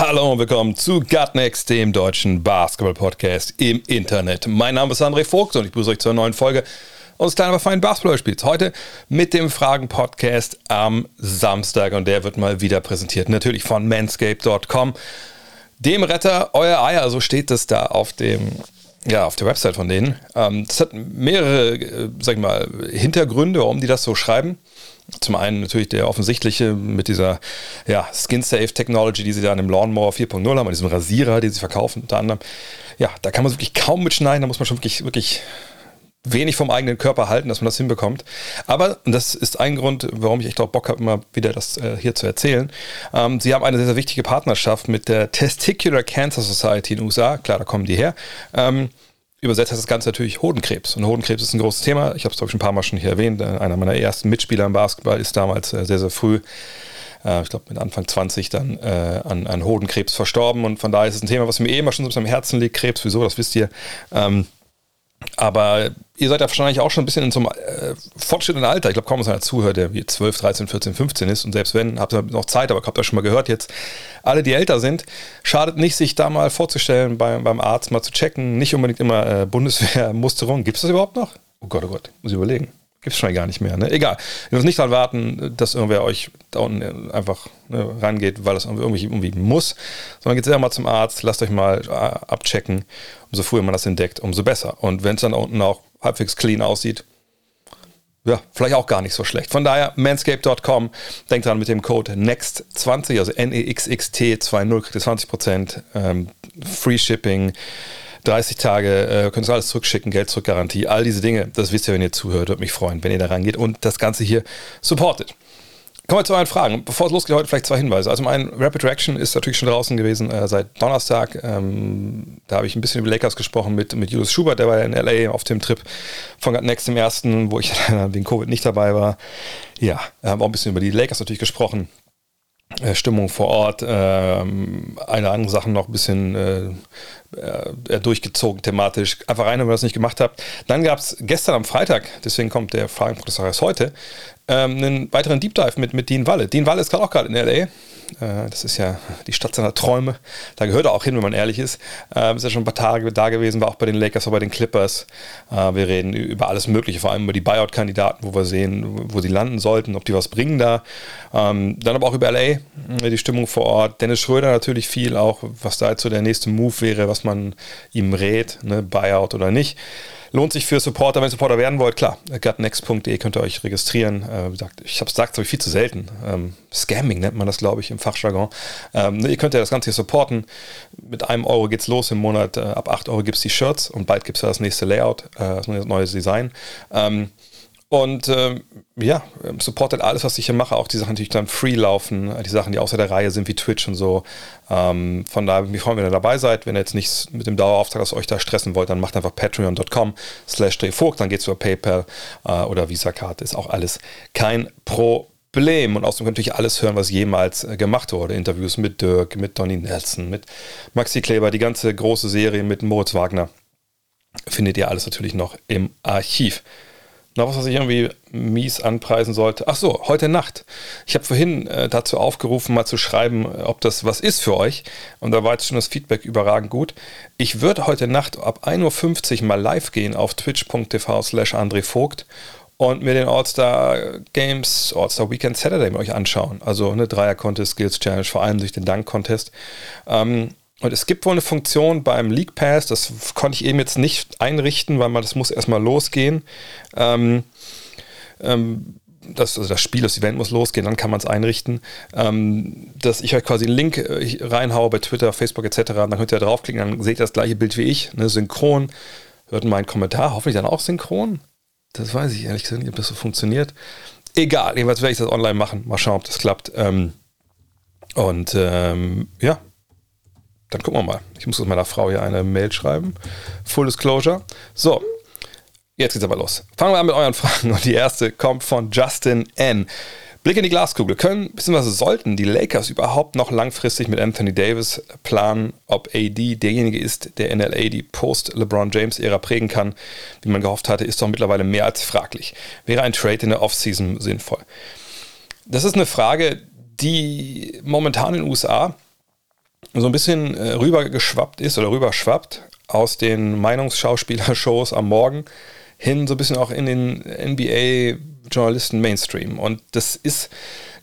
Hallo und willkommen zu Gutnext, dem deutschen Basketball-Podcast im Internet. Mein Name ist André Vogt und ich begrüße euch zur neuen Folge unseres kleinen, aber feinen Basketball-Spiels. Heute mit dem Fragen-Podcast am Samstag und der wird mal wieder präsentiert. Natürlich von manscape.com. Dem Retter euer Eier, so steht es da auf dem ja, auf der Website von denen. Ähm, das hat mehrere, äh, sag ich mal, Hintergründe, warum die das so schreiben. Zum einen natürlich der offensichtliche mit dieser ja, Skin-Safe-Technology, die sie da an dem Lawnmower 4.0 haben, an diesem Rasierer, den sie verkaufen unter anderem. Ja, da kann man wirklich kaum mitschneiden, da muss man schon wirklich, wirklich wenig vom eigenen Körper halten, dass man das hinbekommt. Aber, und das ist ein Grund, warum ich echt auch Bock habe, immer wieder das äh, hier zu erzählen, ähm, sie haben eine sehr, sehr wichtige Partnerschaft mit der Testicular Cancer Society in den USA. Klar, da kommen die her. Ähm, übersetzt heißt das Ganze natürlich Hodenkrebs. Und Hodenkrebs ist ein großes Thema. Ich habe es, glaube ich, ein paar Mal schon hier erwähnt. Äh, Einer meiner ersten Mitspieler im Basketball ist damals äh, sehr, sehr früh, äh, ich glaube mit Anfang 20, dann an, an Hodenkrebs verstorben. Und von daher ist es ein Thema, was mir eh immer schon so am Herzen liegt. Krebs, wieso, das wisst ihr. Ähm, aber ihr seid ja wahrscheinlich auch schon ein bisschen in so einem äh, fortschrittenden Alter. Ich glaube, kaum einer zuhört, der wie 12, 13, 14, 15 ist. Und selbst wenn, habt ihr noch Zeit, aber habt ihr schon mal gehört jetzt, alle, die älter sind, schadet nicht, sich da mal vorzustellen, beim, beim Arzt mal zu checken. Nicht unbedingt immer äh, Bundeswehrmusterung. Gibt es das überhaupt noch? Oh Gott, oh Gott, muss ich überlegen. Gibt es schon gar nicht mehr. Ne? Egal. Ihr müsst nicht daran warten, dass irgendwer euch da unten einfach ne, rangeht, weil das irgendwie, irgendwie muss, sondern geht selber mal zum Arzt, lasst euch mal äh, abchecken. Umso früher man das entdeckt, umso besser. Und wenn es dann unten auch halbwegs clean aussieht, ja, vielleicht auch gar nicht so schlecht. Von daher, manscape.com, denkt dran mit dem Code NEXT20, also N-E-X-X-T-20, kriegt ihr 20%, ähm, Free Shipping, 30 Tage, äh, könnt ihr alles zurückschicken, Geld zurück, Garantie, all diese Dinge, das wisst ihr, wenn ihr zuhört, würde mich freuen, wenn ihr da rangeht und das Ganze hier supportet. Kommen wir zu euren Fragen. Bevor es losgeht, heute vielleicht zwei Hinweise. Also mein Rapid Reaction ist natürlich schon draußen gewesen äh, seit Donnerstag. Ähm, da habe ich ein bisschen über Lakers gesprochen mit, mit Julius Schubert, der war ja in L.A. auf dem Trip von Next im ersten, wo ich wegen Covid nicht dabei war. Ja, haben auch ein bisschen über die Lakers natürlich gesprochen. Äh, Stimmung vor Ort, ähm, eine andere Sachen noch ein bisschen äh, äh, durchgezogen thematisch. Einfach rein, wenn ihr das nicht gemacht habt. Dann gab es gestern am Freitag, deswegen kommt der Fragenprozessor erst heute, ähm, einen weiteren Deep Dive mit, mit Dean Walle. Dean Walle ist gerade auch gerade in L.A., das ist ja die Stadt seiner Träume. Da gehört er auch hin, wenn man ehrlich ist. Äh, ist ja schon ein paar Tage da gewesen, war auch bei den Lakers, auch bei den Clippers. Äh, wir reden über alles Mögliche, vor allem über die Buyout-Kandidaten, wo wir sehen, wo sie landen sollten, ob die was bringen da. Ähm, dann aber auch über LA, die Stimmung vor Ort. Dennis Schröder natürlich viel, auch was da jetzt so der nächste Move wäre, was man ihm rät, ne, Buyout oder nicht. Lohnt sich für Supporter, wenn ihr Supporter werden wollt, klar, gutnext.de könnt ihr euch registrieren. Äh, ich habe es gesagt, habe ich viel zu selten. Ähm, Scamming nennt man das, glaube ich, im Fachjargon. Ähm, ne, ihr könnt ja das Ganze hier supporten. Mit einem Euro geht's los im Monat. Äh, ab 8 Euro gibt es die Shirts und bald gibt es ja das nächste Layout, äh, das neue Design. Ähm, und ähm, ja, supportet alles, was ich hier mache, auch die Sachen, die dann free laufen, die Sachen, die außer der Reihe sind, wie Twitch und so. Ähm, von daher, mich freuen, wenn ihr dabei seid. Wenn ihr jetzt nichts mit dem Dauerauftrag aus euch da stressen wollt, dann macht einfach patreon.com slash dann geht's über PayPal äh, oder Visa-Card, ist auch alles kein Problem. Und außerdem könnt ihr natürlich alles hören, was jemals äh, gemacht wurde. Interviews mit Dirk, mit Donny Nelson, mit Maxi Kleber, die ganze große Serie mit Moritz Wagner. Findet ihr alles natürlich noch im Archiv. Noch was, was ich irgendwie mies anpreisen sollte. Ach so, heute Nacht. Ich habe vorhin äh, dazu aufgerufen, mal zu schreiben, ob das was ist für euch. Und da war jetzt schon das Feedback überragend gut. Ich würde heute Nacht ab 1.50 Uhr mal live gehen auf twitch.tv slash André Vogt und mir den All-Star Games, All-Star Weekend Saturday mit euch anschauen. Also eine Dreier-Contest, Skills Challenge, vor allem durch den Dank-Contest. Ähm, und es gibt wohl eine Funktion beim League Pass, das konnte ich eben jetzt nicht einrichten, weil man das muss erstmal losgehen. Ähm, ähm, das, also das Spiel, das Event muss losgehen, dann kann man es einrichten, ähm, dass ich euch quasi einen Link äh, reinhaue bei Twitter, Facebook etc. Dann könnt ihr da draufklicken, dann seht ihr das gleiche Bild wie ich, ne, synchron. Hört meinen Kommentar, hoffentlich dann auch synchron. Das weiß ich ehrlich gesagt nicht, ob das so funktioniert. Egal, jedenfalls werde ich das online machen. Mal schauen, ob das klappt. Ähm, und ähm, ja, dann gucken wir mal. Ich muss meiner Frau hier eine Mail schreiben. Full Disclosure. So, jetzt geht's aber los. Fangen wir an mit euren Fragen. Und die erste kommt von Justin N. Blick in die Glaskugel. Können, beziehungsweise sollten die Lakers überhaupt noch langfristig mit Anthony Davis planen, ob AD derjenige ist, der in LA die Post-LeBron James-Ära prägen kann, wie man gehofft hatte, ist doch mittlerweile mehr als fraglich. Wäre ein Trade in der Offseason sinnvoll? Das ist eine Frage, die momentan in den USA so ein bisschen äh, rübergeschwappt ist oder rüberschwappt aus den Meinungsschauspielershows am Morgen hin so ein bisschen auch in den NBA-Journalisten Mainstream. Und das ist,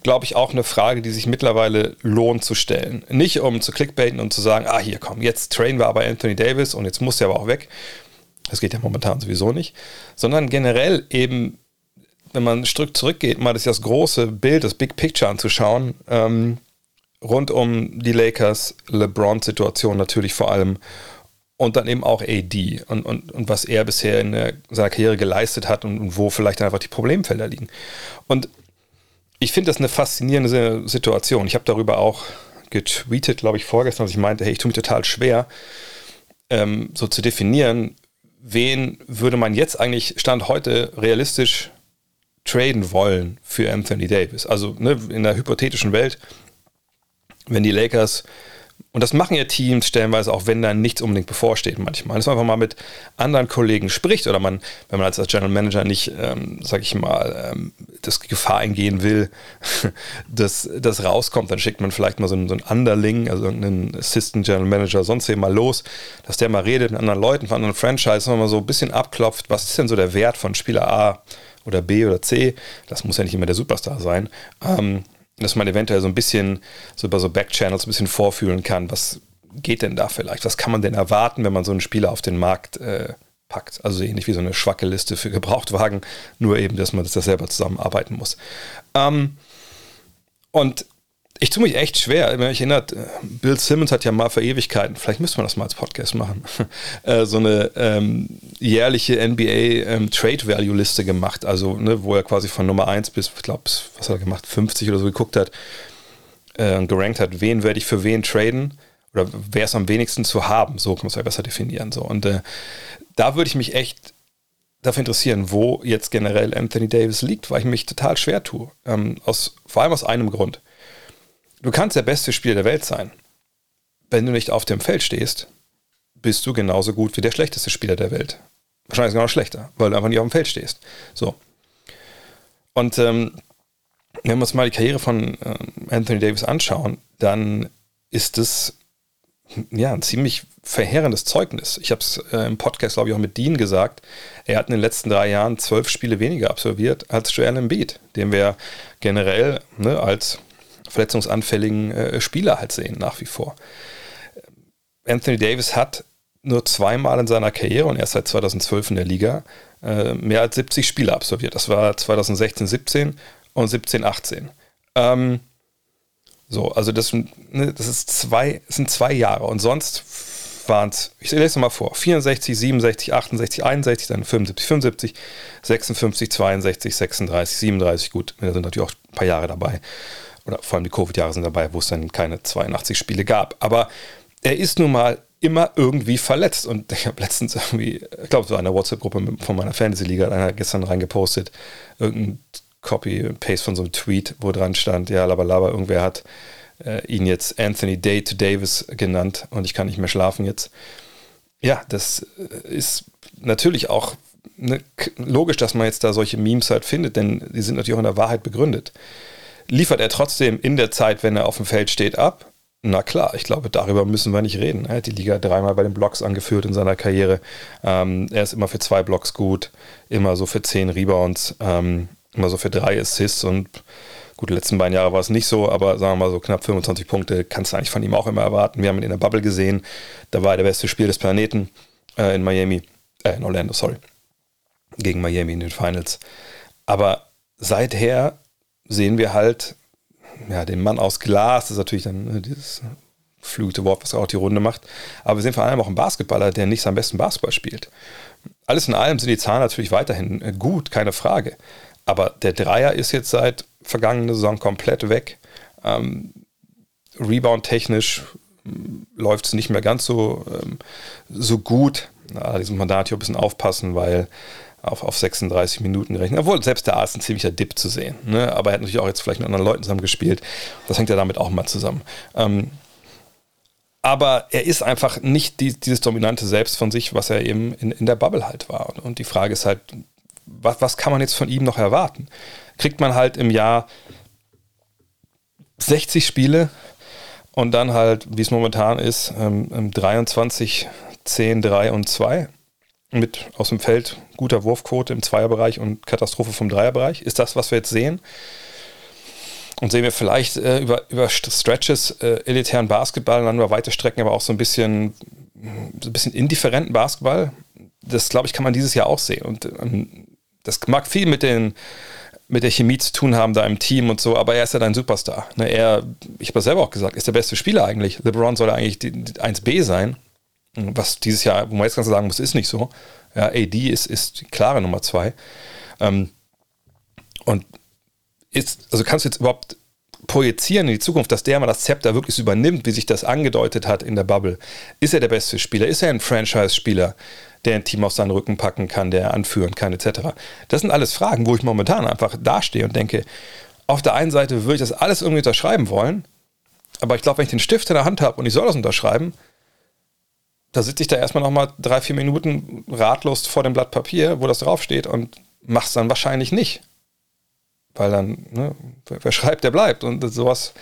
glaube ich, auch eine Frage, die sich mittlerweile lohnt zu stellen. Nicht um zu clickbaiten und zu sagen, ah, hier komm, jetzt trainen wir aber Anthony Davis und jetzt muss der aber auch weg. Das geht ja momentan sowieso nicht. Sondern generell eben, wenn man ein Stück zurückgeht, mal das, das große Bild, das Big Picture anzuschauen, ähm, rund um die Lakers, LeBron-Situation natürlich vor allem und dann eben auch AD und, und, und was er bisher in der, seiner Karriere geleistet hat und, und wo vielleicht einfach die Problemfelder liegen. Und ich finde das eine faszinierende Situation. Ich habe darüber auch getweetet, glaube ich, vorgestern, dass ich meinte, hey, ich tue mich total schwer, ähm, so zu definieren, wen würde man jetzt eigentlich Stand heute realistisch traden wollen für Anthony Davis. Also ne, in der hypothetischen Welt, wenn die Lakers und das machen ja Teams stellenweise auch, wenn da nichts unbedingt bevorsteht manchmal. Dass man einfach mal mit anderen Kollegen spricht oder man, wenn man als General Manager nicht, ähm, sag ich mal, ähm, das Gefahr eingehen will, dass das rauskommt, dann schickt man vielleicht mal so einen, so einen Underling, also einen Assistant General Manager, sonst eben mal los, dass der mal redet mit anderen Leuten, von anderen Franchises, mal so ein bisschen abklopft, was ist denn so der Wert von Spieler A oder B oder C? Das muss ja nicht immer der Superstar sein. Ähm, dass man eventuell so ein bisschen so über so Backchannels ein bisschen vorfühlen kann, was geht denn da vielleicht? Was kann man denn erwarten, wenn man so einen Spieler auf den Markt äh, packt? Also ähnlich wie so eine schwacke Liste für Gebrauchtwagen, nur eben, dass man das selber zusammenarbeiten muss. Ähm, und ich tue mich echt schwer. Wenn mich erinnert, Bill Simmons hat ja mal vor Ewigkeiten, vielleicht müsste man das mal als Podcast machen, äh, so eine ähm, jährliche NBA ähm, Trade Value Liste gemacht. Also, ne, wo er quasi von Nummer 1 bis, ich glaube, was hat er gemacht, 50 oder so geguckt hat äh, und gerankt hat, wen werde ich für wen traden oder wer ist am wenigsten zu haben. So kann man es ja besser definieren. So. Und äh, da würde ich mich echt dafür interessieren, wo jetzt generell Anthony Davis liegt, weil ich mich total schwer tue. Ähm, aus, vor allem aus einem Grund Du kannst der beste Spieler der Welt sein. Wenn du nicht auf dem Feld stehst, bist du genauso gut wie der schlechteste Spieler der Welt. Wahrscheinlich sogar noch schlechter, weil du einfach nicht auf dem Feld stehst. So. Und ähm, wenn wir uns mal die Karriere von äh, Anthony Davis anschauen, dann ist es ja ein ziemlich verheerendes Zeugnis. Ich habe es äh, im Podcast, glaube ich, auch mit Dean gesagt. Er hat in den letzten drei Jahren zwölf Spiele weniger absolviert als Joel Embiid, den wir generell ne, als verletzungsanfälligen äh, Spieler halt sehen, nach wie vor. Anthony Davis hat nur zweimal in seiner Karriere und erst seit 2012 in der Liga äh, mehr als 70 Spiele absolviert. Das war 2016, 17 und 17, 18. Ähm, so, also das, ne, das, ist zwei, das sind zwei Jahre und sonst waren es, ich lese es mal vor, 64, 67, 68, 61, dann 75, 75, 56, 62, 36, 37, gut, da sind natürlich auch ein paar Jahre dabei oder vor allem die Covid-Jahre sind dabei, wo es dann keine 82 Spiele gab. Aber er ist nun mal immer irgendwie verletzt. Und ich habe letztens irgendwie, ich glaube, so eine WhatsApp-Gruppe von meiner Fantasy-Liga hat einer gestern reingepostet, irgendein Copy-Paste von so einem Tweet, wo dran stand, ja, labalaba, irgendwer hat äh, ihn jetzt Anthony Day to Davis genannt und ich kann nicht mehr schlafen jetzt. Ja, das äh, ist natürlich auch ne, logisch, dass man jetzt da solche Memes halt findet, denn die sind natürlich auch in der Wahrheit begründet liefert er trotzdem in der Zeit, wenn er auf dem Feld steht, ab? Na klar, ich glaube, darüber müssen wir nicht reden. Er hat die Liga dreimal bei den Blocks angeführt in seiner Karriere. Ähm, er ist immer für zwei Blocks gut, immer so für zehn Rebounds, ähm, immer so für drei Assists und gut, die letzten beiden Jahre war es nicht so, aber sagen wir mal so knapp 25 Punkte kannst du eigentlich von ihm auch immer erwarten. Wir haben ihn in der Bubble gesehen, da war er der beste Spiel des Planeten äh, in Miami, äh, in Orlando, sorry, gegen Miami in den Finals. Aber seither sehen wir halt ja, den Mann aus Glas, das ist natürlich dann ne, dieses flügelte Wort, was auch die Runde macht. Aber wir sehen vor allem auch einen Basketballer, der nicht seinen besten Basketball spielt. Alles in allem sind die Zahlen natürlich weiterhin äh, gut, keine Frage. Aber der Dreier ist jetzt seit vergangener Saison komplett weg. Ähm, Rebound-technisch läuft es nicht mehr ganz so, ähm, so gut. Allerdings muss man da natürlich ein bisschen aufpassen, weil auf, auf 36 Minuten gerechnet. Obwohl, selbst da ist ein ziemlicher Dip zu sehen. Ne? Aber er hat natürlich auch jetzt vielleicht mit anderen Leuten zusammen gespielt. Das hängt ja damit auch mal zusammen. Ähm, aber er ist einfach nicht die, dieses dominante Selbst von sich, was er eben in, in der Bubble halt war. Und die Frage ist halt, was, was kann man jetzt von ihm noch erwarten? Kriegt man halt im Jahr 60 Spiele und dann halt, wie es momentan ist, ähm, 23, 10, 3 und 2 mit aus dem Feld guter Wurfquote im Zweierbereich und Katastrophe vom Dreierbereich. Ist das, was wir jetzt sehen? Und sehen wir vielleicht äh, über, über Stretches äh, elitären Basketball, dann über weite Strecken, aber auch so ein bisschen, so ein bisschen indifferenten Basketball. Das, glaube ich, kann man dieses Jahr auch sehen. Und ähm, das mag viel mit den mit der Chemie zu tun haben da im Team und so, aber er ist ja dein Superstar. Ne, er, ich habe selber auch gesagt, ist der beste Spieler eigentlich. LeBron soll eigentlich die, die 1B sein, was dieses Jahr, wo man jetzt ganz sagen muss, ist nicht so. Ja, AD ist, ist die klare Nummer zwei. Ähm, und ist, also kannst du jetzt überhaupt projizieren in die Zukunft, dass der mal das Zepter wirklich übernimmt, wie sich das angedeutet hat in der Bubble? Ist er der beste Spieler? Ist er ein Franchise-Spieler? der ein Team auf seinen Rücken packen kann, der anführen kann, etc. Das sind alles Fragen, wo ich momentan einfach dastehe und denke, auf der einen Seite würde ich das alles irgendwie unterschreiben wollen, aber ich glaube, wenn ich den Stift in der Hand habe und ich soll das unterschreiben, da sitze ich da erstmal nochmal drei, vier Minuten ratlos vor dem Blatt Papier, wo das draufsteht und mach's dann wahrscheinlich nicht. Weil dann, ne, wer schreibt, der bleibt. Und sowas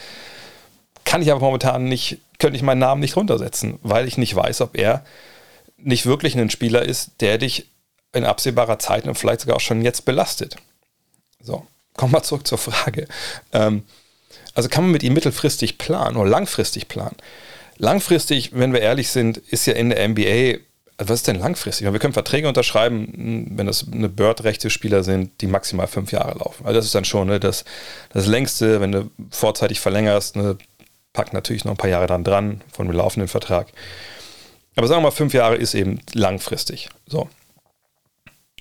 kann ich aber momentan nicht, könnte ich meinen Namen nicht runtersetzen, weil ich nicht weiß, ob er nicht wirklich ein Spieler ist, der dich in absehbarer Zeit und vielleicht sogar auch schon jetzt belastet. So, kommen wir zurück zur Frage. Ähm, also kann man mit ihm mittelfristig planen oder langfristig planen? Langfristig, wenn wir ehrlich sind, ist ja in der NBA, was ist denn langfristig? Wir können Verträge unterschreiben, wenn das eine Bird-rechte Spieler sind, die maximal fünf Jahre laufen. Also das ist dann schon ne, das, das längste, wenn du vorzeitig verlängerst, ne, pack natürlich noch ein paar Jahre dann dran von dem laufenden Vertrag. Aber sagen wir mal, fünf Jahre ist eben langfristig. So.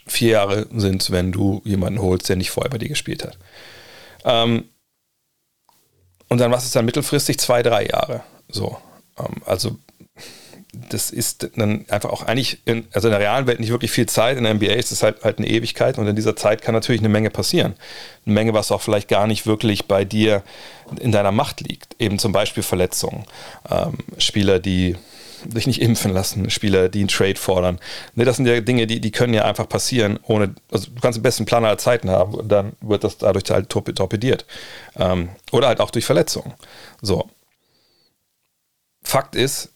Vier Jahre sind es, wenn du jemanden holst, der nicht vorher bei dir gespielt hat. Ähm, und dann, was ist dann mittelfristig? Zwei, drei Jahre. So. Ähm, also, das ist dann einfach auch eigentlich, in, also in der realen Welt nicht wirklich viel Zeit. In der NBA ist es halt, halt eine Ewigkeit und in dieser Zeit kann natürlich eine Menge passieren. Eine Menge, was auch vielleicht gar nicht wirklich bei dir in deiner Macht liegt. Eben zum Beispiel Verletzungen. Ähm, Spieler, die sich nicht impfen lassen, Spieler, die einen Trade fordern. Ne, das sind ja Dinge, die, die können ja einfach passieren, ohne, also du kannst den besten Plan aller Zeiten haben und dann wird das dadurch halt torpediert. Ähm, oder halt auch durch Verletzungen. So. Fakt ist,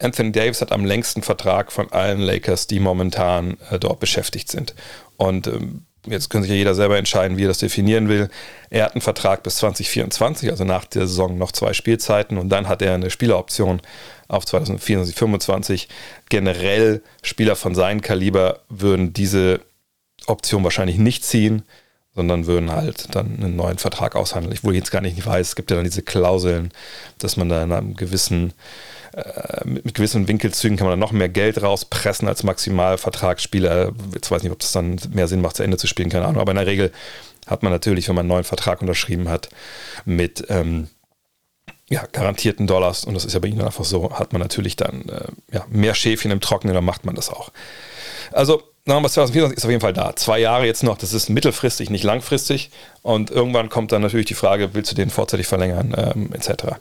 Anthony Davis hat am längsten Vertrag von allen Lakers, die momentan äh, dort beschäftigt sind. Und ähm, jetzt können sich ja jeder selber entscheiden, wie er das definieren will. Er hat einen Vertrag bis 2024, also nach der Saison noch zwei Spielzeiten und dann hat er eine Spieleroption auf 2024, 2025. Generell Spieler von seinem Kaliber würden diese Option wahrscheinlich nicht ziehen, sondern würden halt dann einen neuen Vertrag aushandeln. Ich wohl jetzt gar nicht weiß, es gibt ja dann diese Klauseln, dass man da in einem gewissen äh, mit gewissen Winkelzügen kann man dann noch mehr Geld rauspressen als Maximalvertragsspieler. Jetzt weiß ich nicht, ob das dann mehr Sinn macht, zu Ende zu spielen, keine Ahnung. Aber in der Regel hat man natürlich, wenn man einen neuen Vertrag unterschrieben hat, mit ähm, ja, garantierten Dollars, und das ist ja bei Ihnen einfach so, hat man natürlich dann äh, ja, mehr Schäfchen im Trockenen, dann macht man das auch. Also, November 2024 ist auf jeden Fall da. Zwei Jahre jetzt noch, das ist mittelfristig, nicht langfristig. Und irgendwann kommt dann natürlich die Frage, willst du den vorzeitig verlängern, ähm, etc.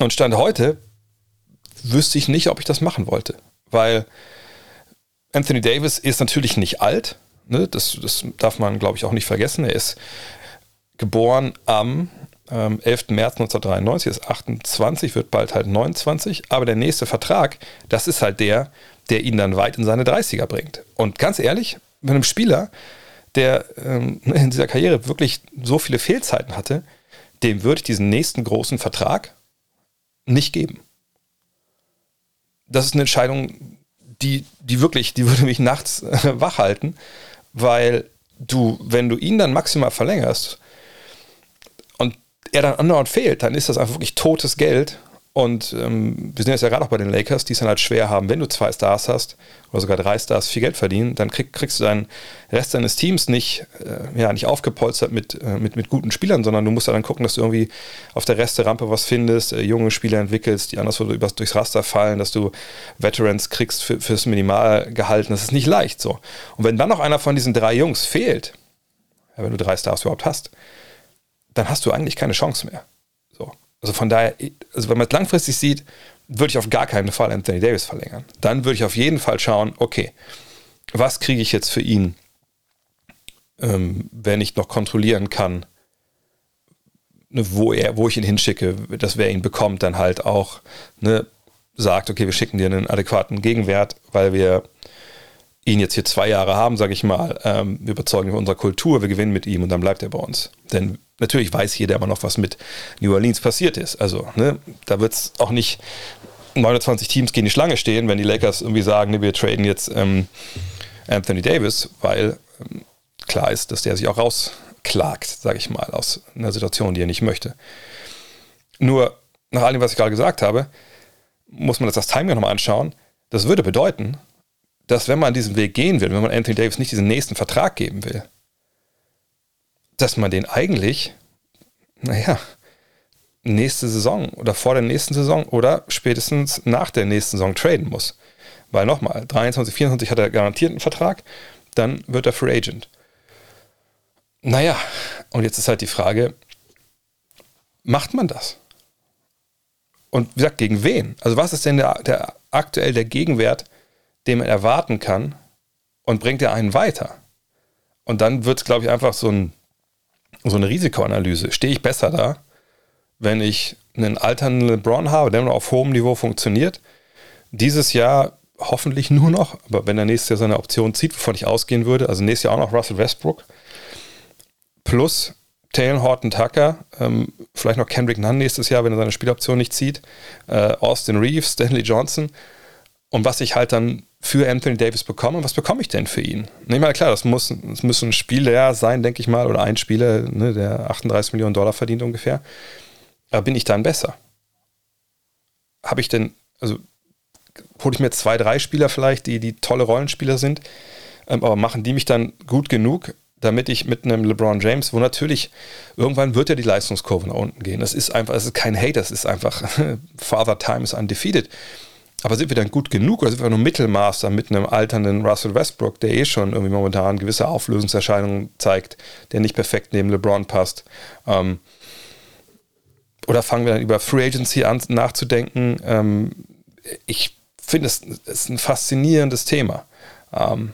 Und Stand heute wüsste ich nicht, ob ich das machen wollte. Weil Anthony Davis ist natürlich nicht alt. Ne? Das, das darf man, glaube ich, auch nicht vergessen. Er ist geboren am ähm, 11. März 1993, ist 28, wird bald halt 29. Aber der nächste Vertrag, das ist halt der, der ihn dann weit in seine 30er bringt. Und ganz ehrlich, mit einem Spieler, der ähm, in dieser Karriere wirklich so viele Fehlzeiten hatte, dem würde ich diesen nächsten großen Vertrag nicht geben das ist eine Entscheidung, die, die wirklich, die würde mich nachts äh, wach halten, weil du, wenn du ihn dann maximal verlängerst und er dann andauernd fehlt, dann ist das einfach wirklich totes Geld Und ähm, wir sind jetzt ja gerade auch bei den Lakers, die es dann halt schwer haben, wenn du zwei Stars hast oder sogar drei Stars viel Geld verdienen, dann krieg, kriegst du deinen Rest deines Teams nicht, äh, ja, nicht aufgepolstert mit, äh, mit, mit guten Spielern, sondern du musst dann gucken, dass du irgendwie auf der Resterampe was findest, äh, junge Spieler entwickelst, die anderswo übers, durchs Raster fallen, dass du Veterans kriegst für, fürs Minimalgehalt. Das ist nicht leicht so. Und wenn dann noch einer von diesen drei Jungs fehlt, ja, wenn du drei Stars überhaupt hast, dann hast du eigentlich keine Chance mehr. So. Also von daher, also wenn man es langfristig sieht, würde ich auf gar keinen Fall Anthony Davis verlängern. Dann würde ich auf jeden Fall schauen, okay, was kriege ich jetzt für ihn, ähm, wenn ich noch kontrollieren kann, ne, wo, er, wo ich ihn hinschicke, dass wer ihn bekommt, dann halt auch ne, sagt, okay, wir schicken dir einen adäquaten Gegenwert, weil wir ihn jetzt hier zwei Jahre haben, sage ich mal, ähm, wir überzeugen von unserer Kultur, wir gewinnen mit ihm und dann bleibt er bei uns. Denn natürlich weiß jeder immer noch, was mit New Orleans passiert ist. Also, ne, da wird es auch nicht 29 Teams gegen die Schlange stehen, wenn die Lakers irgendwie sagen, ne, wir traden jetzt ähm, Anthony Davis, weil ähm, klar ist, dass der sich auch rausklagt, sage ich mal, aus einer Situation, die er nicht möchte. Nur, nach allem, was ich gerade gesagt habe, muss man das, das Timing nochmal anschauen. Das würde bedeuten, dass wenn man diesen Weg gehen will, wenn man Anthony Davis nicht diesen nächsten Vertrag geben will, dass man den eigentlich, naja, nächste Saison oder vor der nächsten Saison oder spätestens nach der nächsten Saison traden muss. Weil nochmal, 23, 24 hat er garantiert einen Vertrag, dann wird er Free Agent. Naja, und jetzt ist halt die Frage, macht man das? Und wie gesagt, gegen wen? Also was ist denn der, der aktuell der Gegenwert, den man erwarten kann und bringt er einen weiter? Und dann wird es, glaube ich, einfach so ein so eine Risikoanalyse. Stehe ich besser da, wenn ich einen alternden LeBron habe, der nur auf hohem Niveau funktioniert? Dieses Jahr hoffentlich nur noch, aber wenn er nächstes Jahr seine Option zieht, wovon ich ausgehen würde, also nächstes Jahr auch noch Russell Westbrook, plus Taylor Horton Tucker, ähm, vielleicht noch Kendrick Nunn nächstes Jahr, wenn er seine Spieloption nicht zieht, äh, Austin Reeves, Stanley Johnson und was ich halt dann für Anthony Davis bekomme. Was bekomme ich denn für ihn? Ich meine, klar, das muss, das muss ein Spieler sein, denke ich mal, oder ein Spieler, ne, der 38 Millionen Dollar verdient ungefähr. Aber bin ich dann besser? Habe ich denn, also hole ich mir zwei, drei Spieler vielleicht, die, die tolle Rollenspieler sind, ähm, aber machen die mich dann gut genug, damit ich mit einem LeBron James, wo natürlich irgendwann wird ja die Leistungskurve nach unten gehen. Das ist einfach, das ist kein Hate, das ist einfach Father Time is undefeated. Aber sind wir dann gut genug oder sind wir nur Mittelmaß mit einem alternden Russell Westbrook, der eh schon irgendwie momentan gewisse Auflösungserscheinungen zeigt, der nicht perfekt neben LeBron passt? Ähm, oder fangen wir dann über Free Agency an nachzudenken? Ähm, ich finde, es ist ein faszinierendes Thema. Ähm,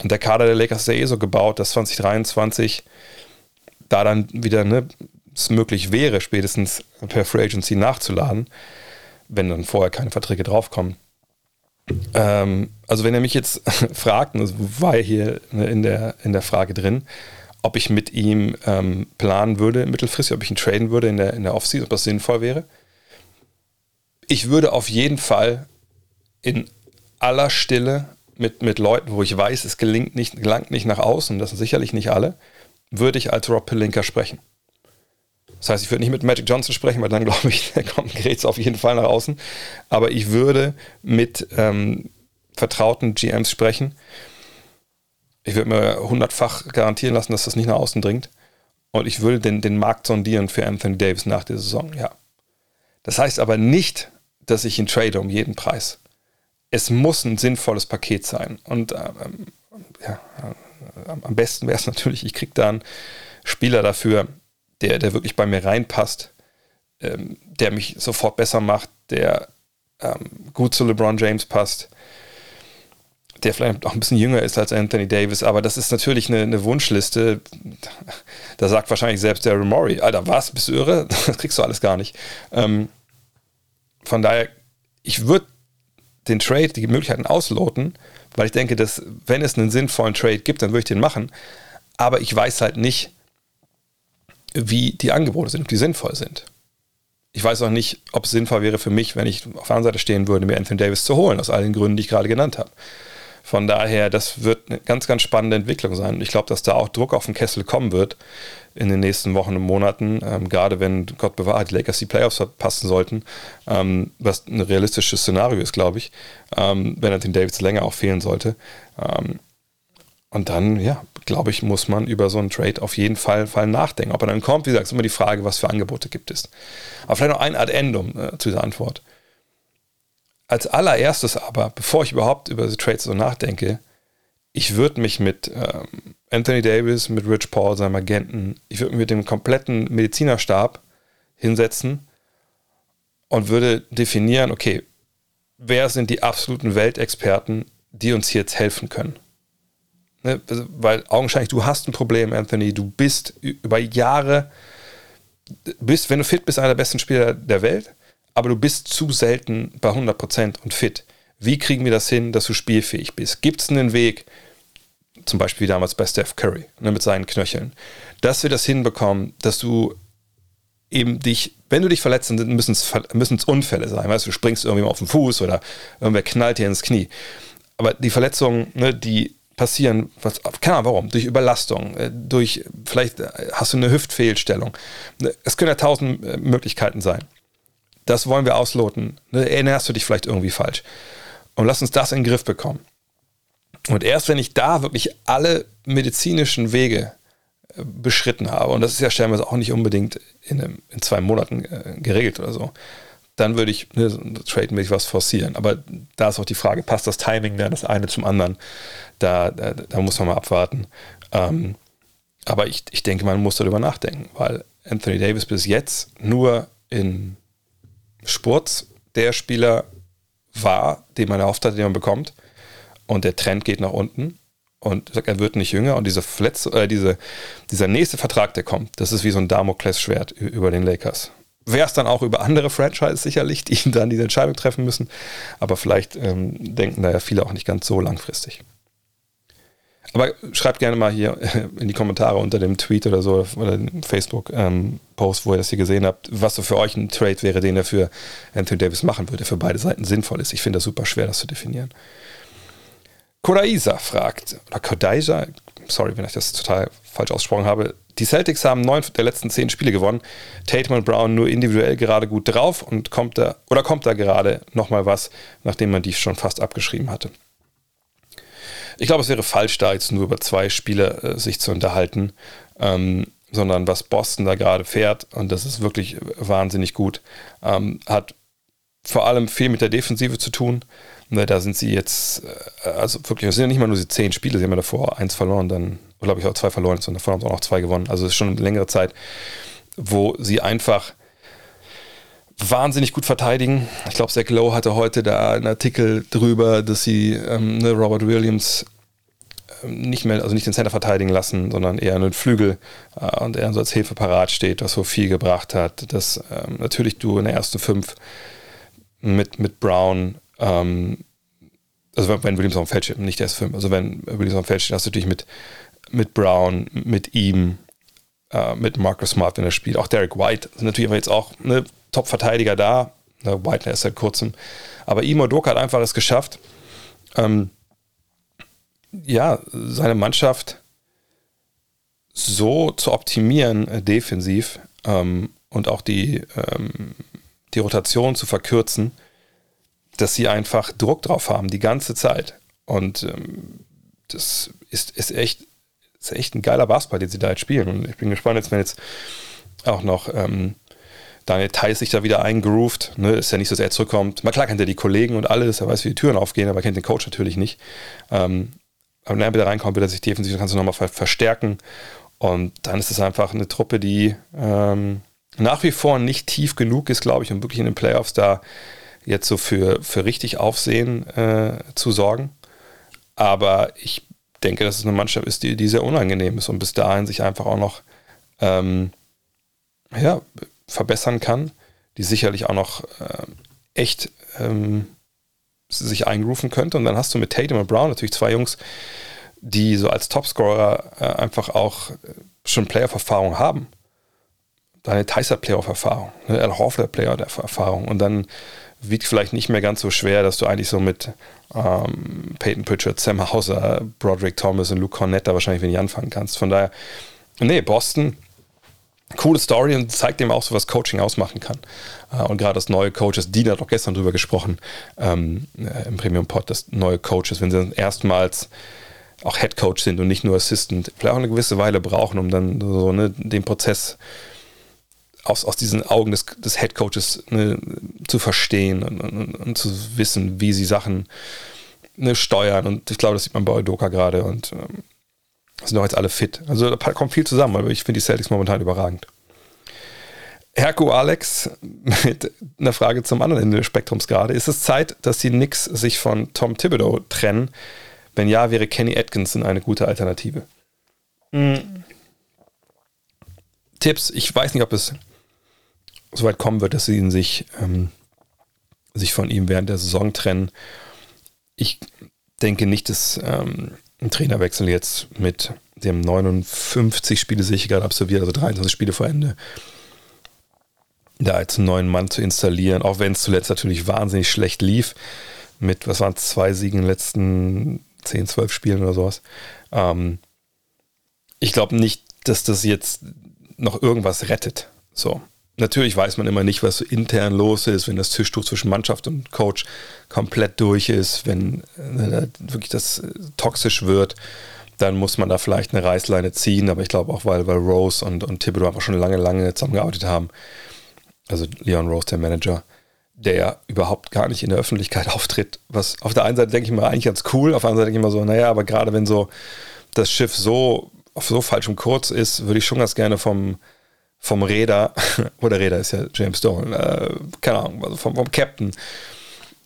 und der Kader der Lakers ist ja eh so gebaut, dass 2023 da dann wieder ne, es möglich wäre, spätestens per Free Agency nachzuladen wenn dann vorher keine Verträge draufkommen. Ähm, also wenn er mich jetzt fragt, das war ja hier in der, in der Frage drin, ob ich mit ihm ähm, planen würde, mittelfristig, ob ich ihn traden würde in der, in der Offseason, ob das sinnvoll wäre. Ich würde auf jeden Fall in aller Stille mit, mit Leuten, wo ich weiß, es gelingt nicht, gelangt nicht nach außen, das sind sicherlich nicht alle, würde ich als Rob Pelinka sprechen. Das heißt, ich würde nicht mit Magic Johnson sprechen, weil dann glaube ich, der kommt Grätz auf jeden Fall nach außen. Aber ich würde mit ähm, vertrauten GMs sprechen. Ich würde mir hundertfach garantieren lassen, dass das nicht nach außen dringt. Und ich würde den, den Markt sondieren für Anthony Davis nach der Saison, ja. Das heißt aber nicht, dass ich ihn trade um jeden Preis. Es muss ein sinnvolles Paket sein. Und ähm, ja, am besten wäre es natürlich, ich kriege da einen Spieler dafür, der, der wirklich bei mir reinpasst, ähm, der mich sofort besser macht, der ähm, gut zu LeBron James passt, der vielleicht auch ein bisschen jünger ist als Anthony Davis, aber das ist natürlich eine, eine Wunschliste. Da sagt wahrscheinlich selbst der Murray, Alter, was, bist du irre? Das kriegst du alles gar nicht. Ähm, von daher, ich würde den Trade, die Möglichkeiten ausloten, weil ich denke, dass wenn es einen sinnvollen Trade gibt, dann würde ich den machen. Aber ich weiß halt nicht, wie die Angebote sind, ob die sinnvoll sind. Ich weiß auch nicht, ob es sinnvoll wäre für mich, wenn ich auf der anderen Seite stehen würde, mir Anthony Davis zu holen, aus all den Gründen, die ich gerade genannt habe. Von daher, das wird eine ganz, ganz spannende Entwicklung sein. Ich glaube, dass da auch Druck auf den Kessel kommen wird in den nächsten Wochen und Monaten, ähm, gerade wenn Gott bewahrt, die Lakers die Playoffs verpassen sollten, ähm, was ein realistisches Szenario ist, glaube ich, ähm, wenn den Davids länger auch fehlen sollte. Ähm, und dann, ja, glaube ich, muss man über so einen Trade auf jeden Fall, Fall nachdenken. Ob er dann kommt, wie gesagt, ist immer die Frage, was für Angebote gibt es. Aber vielleicht noch ein Addendum äh, zu dieser Antwort. Als allererstes aber, bevor ich überhaupt über die Trades so nachdenke, ich würde mich mit ähm, Anthony Davis, mit Rich Paul, seinem Agenten, ich würde mich mit dem kompletten Medizinerstab hinsetzen und würde definieren, okay, wer sind die absoluten Weltexperten, die uns jetzt helfen können? Ne, also, weil augenscheinlich du hast ein Problem, Anthony, du bist über Jahre, bist, wenn du fit bist, einer der besten Spieler der Welt, aber du bist zu selten bei 100% und fit. Wie kriegen wir das hin, dass du spielfähig bist? Gibt es einen Weg, zum Beispiel damals bei Steph Curry ne, mit seinen Knöcheln, dass wir das hinbekommen, dass du eben dich, wenn du dich verletzt, dann müssen es Unfälle sein. Weißt du, du springst irgendwie mal auf den Fuß oder irgendwer knallt dir ins Knie. Aber die Verletzungen, ne, die passieren, was, keine Ahnung warum, durch Überlastung, äh, durch, vielleicht äh, hast du eine Hüftfehlstellung. Ne, es können ja tausend äh, Möglichkeiten sein. Das wollen wir ausloten. Ne, erinnerst du dich vielleicht irgendwie falsch. Und lass uns das in den Griff bekommen. Und erst wenn ich da wirklich alle medizinischen Wege beschritten habe, und das ist ja stellenweise auch nicht unbedingt in, einem, in zwei Monaten geregelt oder so, dann würde ich ne, tradenmäßig was forcieren. Aber da ist auch die Frage, passt das Timing dann das eine zum anderen? Da, da, da muss man mal abwarten. Ähm, aber ich, ich denke, man muss darüber nachdenken, weil Anthony Davis bis jetzt nur in Sports der Spieler war, den man erhofft hat, den man bekommt. Und der Trend geht nach unten. Und er wird nicht jünger. Und diese Verletz äh, diese, dieser nächste Vertrag, der kommt, das ist wie so ein Damoklesschwert über den Lakers wäre es dann auch über andere Franchises sicherlich, die dann diese Entscheidung treffen müssen. Aber vielleicht ähm, denken da ja viele auch nicht ganz so langfristig. Aber schreibt gerne mal hier in die Kommentare unter dem Tweet oder so oder dem Facebook-Post, ähm, wo ihr das hier gesehen habt, was so für euch ein Trade wäre, den er für Anthony Davis machen würde, für beide Seiten sinnvoll ist. Ich finde das super schwer, das zu definieren. Kodaisa fragt, oder Kodaisa, sorry, wenn ich das total falsch ausgesprochen habe, die Celtics haben neun der letzten zehn Spiele gewonnen. Tatum und Brown nur individuell gerade gut drauf und kommt da, oder kommt da gerade nochmal was, nachdem man die schon fast abgeschrieben hatte. Ich glaube, es wäre falsch, da jetzt nur über zwei Spiele äh, sich zu unterhalten, ähm, sondern was Boston da gerade fährt, und das ist wirklich wahnsinnig gut, ähm, hat vor allem viel mit der Defensive zu tun. Ne, da sind sie jetzt, äh, also wirklich, es sind ja nicht mal nur die zehn Spiele, sie haben ja davor eins verloren, dann, glaube ich, auch zwei verloren, und davon haben sie auch noch zwei gewonnen. Also es ist schon eine längere Zeit, wo sie einfach wahnsinnig gut verteidigen. Ich glaube, Zach Lowe hatte heute da einen Artikel drüber, dass sie ähm, ne, Robert Williams ähm, nicht mehr, also nicht den Center verteidigen lassen, sondern eher einen Flügel äh, und er so als Hilfe parat steht, was so viel gebracht hat. Dass ähm, natürlich du in der ersten fünf mit, mit Brown, ähm, also wenn Williams auf dem Feld steht, nicht erst fünf, also wenn Williams auf dem Feld steht, hast du natürlich mit, mit Brown, mit ihm, äh, mit Marcus Smart, wenn er spielt, auch Derek White sind natürlich aber jetzt auch eine Top-Verteidiger da. Ne, White ist seit kurzem. Aber Imo Doka hat einfach es geschafft, ähm, ja, seine Mannschaft so zu optimieren äh, defensiv ähm, und auch die ähm, die Rotation zu verkürzen, dass sie einfach Druck drauf haben, die ganze Zeit. Und ähm, das ist, ist, echt, ist echt ein geiler Basketball, den sie da jetzt spielen. Und ich bin gespannt, jetzt, wenn jetzt auch noch ähm, Daniel Theiss sich da wieder eingroovt. Ne? Ist ja nicht so, dass er zurückkommt. Mal klar kennt er die Kollegen und alles, er weiß, wie die Türen aufgehen, aber er kennt den Coach natürlich nicht. Ähm, aber wenn er wieder reinkommt, wird er sich defensiv, kannst du nochmal verstärken. Und dann ist es einfach eine Truppe, die ähm, nach wie vor nicht tief genug ist, glaube ich, um wirklich in den Playoffs da jetzt so für, für richtig Aufsehen äh, zu sorgen. Aber ich denke, dass es eine Mannschaft ist, die, die sehr unangenehm ist und bis dahin sich einfach auch noch ähm, ja, verbessern kann, die sicherlich auch noch äh, echt ähm, sich einrufen könnte. Und dann hast du mit Tatum und Brown natürlich zwei Jungs, die so als Topscorer äh, einfach auch schon Playoff-Erfahrung haben deine Tyser Playoff-Erfahrung, ne? Al Horford Playoff-Erfahrung und dann wiegt vielleicht nicht mehr ganz so schwer, dass du eigentlich so mit ähm, Peyton Pritchard, Sam Hauser, Broderick Thomas und Luke Cornett da wahrscheinlich wenig anfangen kannst. Von daher, nee, Boston, coole Story und zeigt dem auch so, was Coaching ausmachen kann. Äh, und gerade das neue Coaches, Dean hat auch gestern drüber gesprochen ähm, äh, im Premium Pod, dass neue Coaches, wenn sie dann erstmals auch Head Coach sind und nicht nur Assistant, vielleicht auch eine gewisse Weile brauchen, um dann so ne, den Prozess aus, aus diesen Augen des, des Head Coaches ne, zu verstehen und, und, und, zu wissen, wie sie Sachen ne, steuern. Und ich glaube, das sieht man bei Eudoka gerade und ähm, sind doch jetzt alle fit. Also da kommt viel zusammen, aber ich finde die Celtics momentan überragend. Herko Alex mit einer Frage zum anderen Ende des Spektrums gerade. Ist es Zeit, dass die Knicks sich von Tom Thibodeau trennen? Wenn ja, wäre Kenny Atkinson eine gute Alternative. Mhm. Tipps, ich weiß nicht, ob es so weit kommen wird, dass sie ihn sich, ähm, sich von ihm während der Saison trennen. Ich denke nicht, dass ähm, ein Trainerwechsel jetzt mit dem 59 Spiele sehe ich gerade absolviert, also 23 Spiele vor Ende, da jetzt einen neuen Mann zu installieren, auch wenn es zuletzt natürlich wahnsinnig schlecht lief, mit, was waren zwei Siegen in den letzten 10, 12 Spielen oder sowas. Ähm, ich glaube nicht, dass das jetzt noch irgendwas rettet. So. Natürlich weiß man immer nicht, was intern los ist, wenn das Tischtuch zwischen Mannschaft und Coach komplett durch ist, wenn äh, wirklich das äh, toxisch wird, dann muss man da vielleicht eine Reißleine ziehen. Aber ich glaube auch, weil, weil Rose und, und Thibodeau einfach schon lange, lange zusammengearbeitet haben. Also Leon Rose, der Manager, der überhaupt gar nicht in der Öffentlichkeit auftritt. Was auf der einen Seite denke ich mir eigentlich ganz cool, auf der anderen Seite denke ich immer so, naja, aber gerade wenn so das Schiff so auf so falschem Kurs ist, würde ich schon ganz gerne vom vom Räder, oder Räder ist ja James Stone, äh, keine Ahnung, also vom, vom Captain,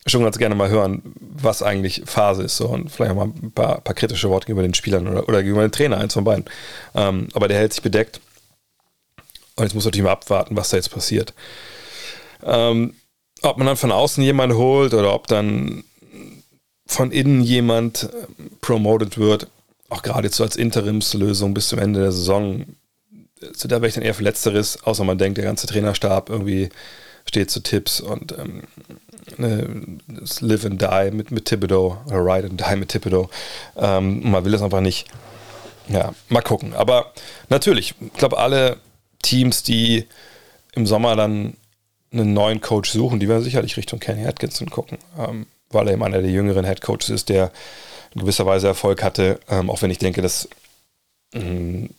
schon ganz gerne mal hören, was eigentlich Phase ist so und vielleicht auch mal ein paar, paar kritische Worte gegenüber den Spielern oder, oder gegenüber den Trainer, eins von beiden. Ähm, aber der hält sich bedeckt und jetzt muss natürlich mal abwarten, was da jetzt passiert. Ähm, ob man dann von außen jemanden holt oder ob dann von innen jemand äh, promoted wird, auch gerade jetzt so als Interimslösung bis zum Ende der Saison, so da wäre ich dann eher für Letzteres, außer man denkt, der ganze Trainerstab irgendwie steht zu Tipps und ähm, ne, das Live and Die mit, mit Thibodeau oder Ride and Die mit Thibodeau. Ähm, man will es einfach nicht. Ja, mal gucken. Aber natürlich, ich glaube, alle Teams, die im Sommer dann einen neuen Coach suchen, die werden sicherlich Richtung Kenny Atkinson gucken, ähm, weil er eben einer der jüngeren Head Coaches ist, der in gewisser Weise Erfolg hatte, ähm, auch wenn ich denke, dass ähm,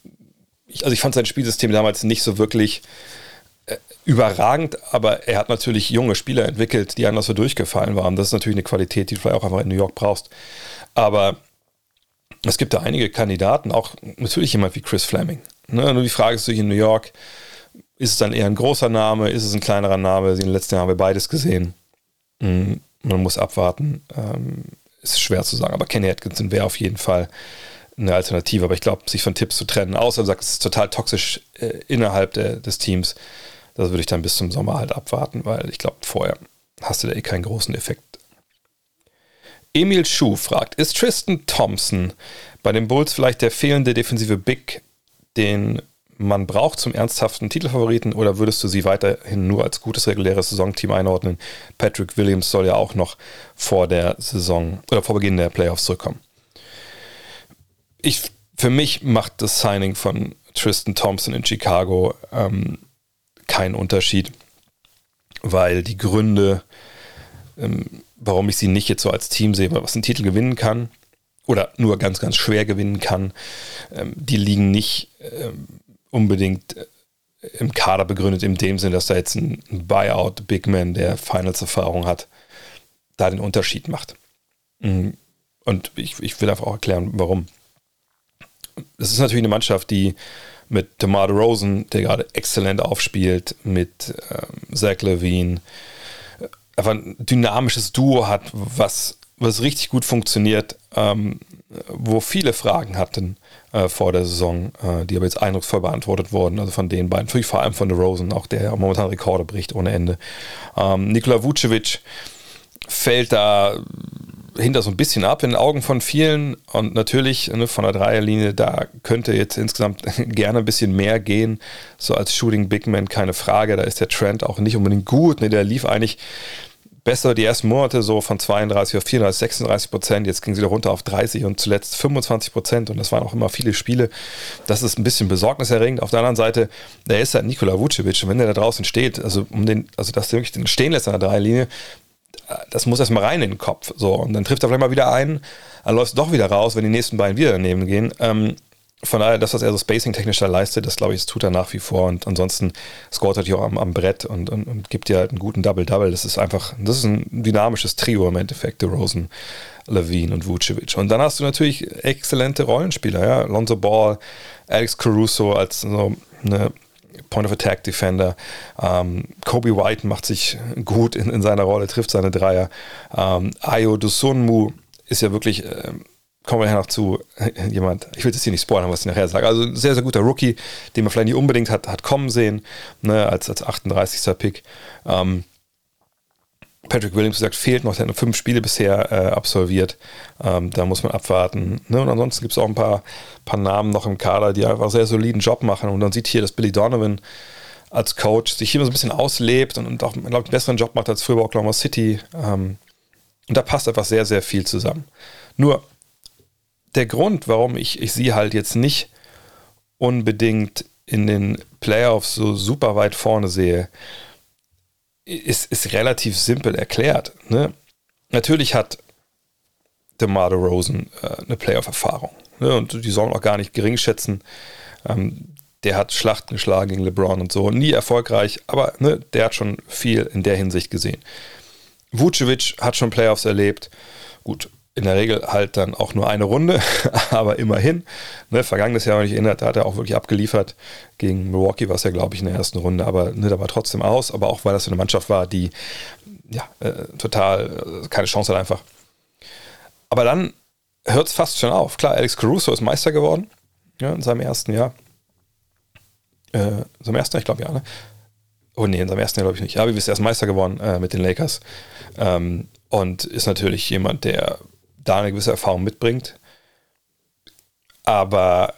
ich, also ich fand sein Spielsystem damals nicht so wirklich äh, überragend, aber er hat natürlich junge Spieler entwickelt, die anders so durchgefallen waren. Das ist natürlich eine Qualität, die du vielleicht auch einfach in New York brauchst. Aber es gibt da einige Kandidaten, auch natürlich jemand wie Chris Fleming. Ne? Nur die Frage ist natürlich in New York, ist es dann eher ein großer Name, ist es ein kleinerer Name? In den letzten Jahren haben wir beides gesehen. Mhm. Man muss abwarten. Ähm, ist schwer zu sagen, aber Kenny Atkinson wäre auf jeden Fall eine Alternative. Aber ich glaube, sich von Tipps zu trennen, außer du sagst, es ist total toxisch äh, innerhalb der, des Teams, das würde ich dann bis zum Sommer halt abwarten, weil ich glaube, vorher hast du da eh keinen großen Effekt. Emil Schuh fragt, ist Tristan Thompson bei den Bulls vielleicht der fehlende defensive Big, den man braucht zum ernsthaften Titelfavoriten oder würdest du sie weiterhin nur als gutes reguläres Saisonteam einordnen? Patrick Williams soll ja auch noch vor der Saison oder vor Beginn der Playoffs zurückkommen ich, für mich macht das Signing von Tristan Thompson in Chicago ähm, keinen Unterschied, weil die Gründe, ähm, warum ich sie nicht jetzt so als Team sehe, was einen Titel gewinnen kann oder nur ganz, ganz schwer gewinnen kann, ähm, die liegen nicht ähm, unbedingt äh, im Kader begründet, in dem Sinn, dass da jetzt ein Buyout Big Man, der Finals-Erfahrung hat, da den Unterschied macht. Mhm. Und ich, ich will einfach auch erklären, warum das ist natürlich eine Mannschaft, die mit DeMar Rosen, der gerade exzellent aufspielt, mit ähm, Zach Levine, äh, einfach ein dynamisches Duo hat, was, was richtig gut funktioniert, ähm, wo viele Fragen hatten äh, vor der Saison, äh, die aber jetzt eindrucksvoll beantwortet wurden, also von den beiden, vor allem von Rosen, auch der momentan Rekorde bricht ohne Ende. Ähm, Nikola Vucevic fällt da hinter so ein bisschen ab in den Augen von vielen. Und natürlich ne, von der Dreierlinie, da könnte jetzt insgesamt gerne ein bisschen mehr gehen. So als Shooting Big Man, keine Frage. Da ist der Trend auch nicht unbedingt gut. Ne, der lief eigentlich besser die ersten Monate so von 32 auf 34, 36 Prozent. Jetzt ging sie wieder runter auf 30 und zuletzt 25 Prozent. Und das waren auch immer viele Spiele. Das ist ein bisschen besorgniserregend. Auf der anderen Seite, der ist halt Nikola Vucevic. Und wenn der da draußen steht, also um den, also dass der wirklich den stehen lässt an der Dreilinie, das muss erstmal rein in den Kopf. So, und dann trifft er vielleicht mal wieder ein, dann läuft es doch wieder raus, wenn die nächsten beiden wieder daneben gehen. Ähm, von daher, das, was er so spacing-technisch da leistet, das glaube ich, das tut er nach wie vor. Und ansonsten scoret er natürlich auch am, am Brett und, und, und, gibt dir halt einen guten Double-Double. Das ist einfach, das ist ein dynamisches Trio im Endeffekt, Rosen, Levine und Vucevic. Und dann hast du natürlich exzellente Rollenspieler, ja. Lonzo Ball, Alex Caruso als so eine Point-of-Attack-Defender. Ähm, Kobe White macht sich gut in, in, seiner Rolle, trifft seine Dreier. Ähm, Ayo Dosunmu ist ja wirklich... Äh, kommen wir nachher noch zu, jemand, ich will das hier nicht spoilern, was ich nachher sage. Also sehr, sehr guter Rookie, den man vielleicht nicht unbedingt hat, hat kommen sehen, ne, als, als 38. Pick. Ähm, Patrick Williams gesagt, fehlt noch, der hat nur fünf Spiele bisher äh, absolviert. Ähm, da muss man abwarten. Ne? Und ansonsten gibt es auch ein paar, paar Namen noch im Kader, die einfach sehr soliden Job machen. Und dann sieht hier, dass Billy Donovan als Coach sich hier so ein bisschen auslebt und, und auch, glaube ich, einen besseren Job macht als früher bei Oklahoma City. Ähm, und da passt einfach sehr, sehr viel zusammen. Nur, der Grund, warum ich, ich sie halt jetzt nicht unbedingt in den Playoffs so super weit vorne sehe, ist, ist relativ simpel erklärt. Ne? Natürlich hat DeMar Rosen äh, eine Playoff-Erfahrung. Ne? Und die sollen auch gar nicht gering schätzen. Ähm, der hat Schlachten geschlagen gegen LeBron und so. Nie erfolgreich, aber ne, der hat schon viel in der Hinsicht gesehen. Vucevic hat schon Playoffs erlebt. Gut, in der Regel halt dann auch nur eine Runde, aber immerhin. Ne, vergangenes Jahr, wenn ich erinnere, da hat er auch wirklich abgeliefert. Gegen Milwaukee war es ja, glaube ich, in der ersten Runde, aber ne, da war trotzdem aus, aber auch weil das eine Mannschaft war, die ja, äh, total äh, keine Chance hat einfach. Aber dann hört es fast schon auf. Klar, Alex Caruso ist Meister geworden ja, in seinem ersten Jahr. Äh, in seinem ersten Jahr, ich glaube ja, ne? Oh nee, in seinem ersten Jahr glaube ich nicht. Aber wir sind erst Meister geworden äh, mit den Lakers. Ähm, und ist natürlich jemand, der da eine gewisse Erfahrung mitbringt. Aber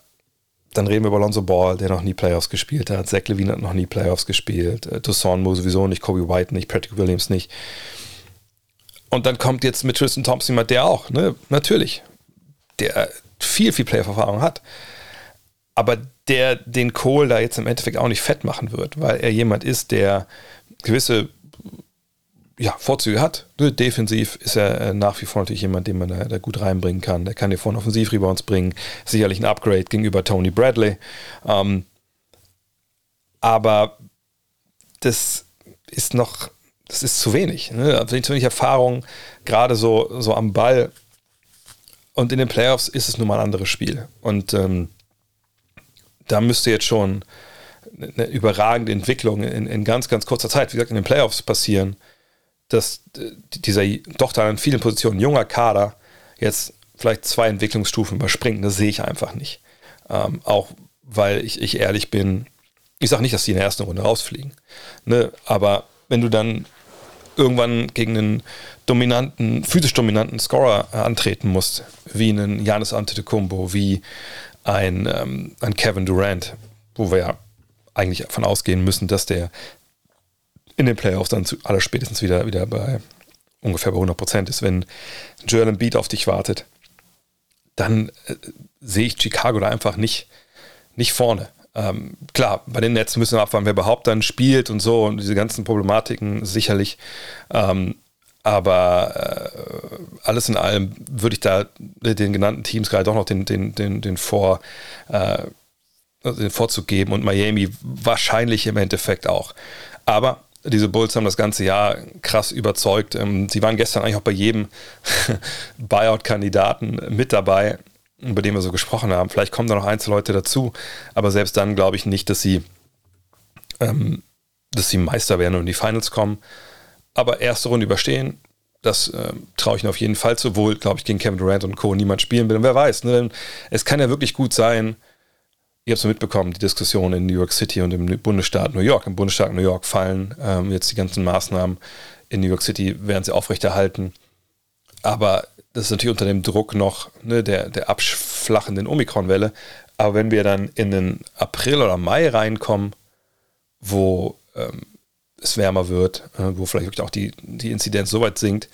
dann reden wir über Alonso Ball, der noch nie Playoffs gespielt hat. Zach Levine hat noch nie Playoffs gespielt. Äh, Toussaint Mo sowieso nicht, Kobe White nicht, Patrick Williams nicht. Und dann kommt jetzt mit Tristan Thompson jemand, der auch, ne, natürlich, der viel, viel Playoff-Erfahrung hat. Aber der den Kohl da jetzt im Endeffekt auch nicht fett machen wird, weil er jemand ist, der gewisse ja, Vorzüge hat. Defensiv ist er äh, nach wie vor natürlich jemand, den man da, gut reinbringen kann. Der kann dir vorne Offensivrebounds bringen. Sicherlich ein Upgrade gegenüber Tony Bradley. Ähm, aber das ist noch, das ist zu wenig. Ne? Zu wenig Erfahrung, gerade so, so am Ball. Und in den Playoffs ist es nun mal ein anderes Spiel. Und ähm, da müsste jetzt schon eine überragende Entwicklung in, in ganz, ganz kurzer Zeit, wie gesagt, in den Playoffs passieren dass äh, dieser doch da in vielen Positionen junger Kader jetzt vielleicht zwei Entwicklungsstufen überspringt. Das sehe ich einfach nicht. Ähm, auch weil ich, ich ehrlich bin, ich sage nicht, dass die in der ersten Runde rausfliegen. Ne? Aber wenn du dann irgendwann gegen einen dominanten, physisch dominanten Scorer äh, antreten musst, wie einen Janis Antetokounmpo, wie ein, ähm, ein Kevin Durant, wo wir ja eigentlich davon ausgehen müssen, dass der in den Playoffs dann zu, aller spätestens wieder, wieder bei ungefähr bei 100 Prozent ist. Wenn Joel Embiid auf dich wartet, dann äh, sehe ich Chicago da einfach nicht, nicht vorne. Ähm, klar, bei den Nets müssen wir abwarten, wer überhaupt dann spielt und so und diese ganzen Problematiken sicherlich. Ähm, aber äh, alles in allem würde ich da den genannten Teams gerade doch noch den, den, den, den, Vor, äh, den Vorzug geben und Miami wahrscheinlich im Endeffekt auch. Aber diese Bulls haben das ganze Jahr krass überzeugt. Ähm, sie waren gestern eigentlich auch bei jedem Buyout-Kandidaten mit dabei, über den wir so gesprochen haben. Vielleicht kommen da noch Einzelleute dazu, aber selbst dann glaube ich nicht, dass sie, ähm, dass sie Meister werden und in die Finals kommen. Aber erste Runde überstehen, das äh, traue ich ihnen auf jeden Fall zu, wohl, glaube ich, gegen Kevin Durant und Co. niemand spielen will. Und wer weiß, ne? es kann ja wirklich gut sein, Ihr habt es mitbekommen, die Diskussion in New York City und im Bundesstaat New York. Im Bundesstaat New York fallen ähm, jetzt die ganzen Maßnahmen. In New York City werden sie aufrechterhalten. Aber das ist natürlich unter dem Druck noch ne, der, der abflachenden Omikron-Welle. Aber wenn wir dann in den April oder Mai reinkommen, wo ähm, es wärmer wird, äh, wo vielleicht wirklich auch die, die Inzidenz so weit sinkt,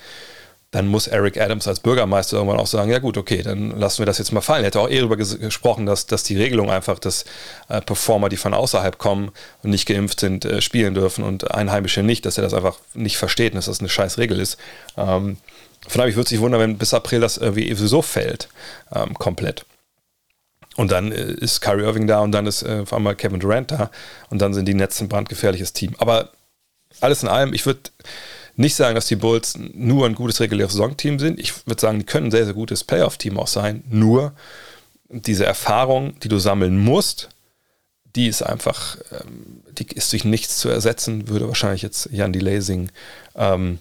dann muss Eric Adams als Bürgermeister irgendwann auch sagen, ja gut, okay, dann lassen wir das jetzt mal fallen. Er hätte auch eher darüber ges gesprochen, dass, dass die Regelung einfach, dass äh, Performer, die von außerhalb kommen und nicht geimpft sind, äh, spielen dürfen und Einheimische nicht, dass er das einfach nicht versteht und dass das eine scheiß Regel ist. Ähm, von daher, würde es nicht wundern, wenn bis April das irgendwie sowieso fällt, ähm, komplett. Und dann äh, ist Kyrie Irving da und dann ist äh, auf einmal Kevin Durant da und dann sind die Nets ein brandgefährliches Team. Aber alles in allem, ich würde nicht sagen, dass die Bulls nur ein gutes reguläres Saisonteam sind. Ich würde sagen, die können ein sehr, sehr gutes Playoff-Team auch sein. Nur diese Erfahrung, die du sammeln musst, die ist einfach, ähm, die ist durch nichts zu ersetzen, würde wahrscheinlich jetzt Jan Delay singen. Ähm,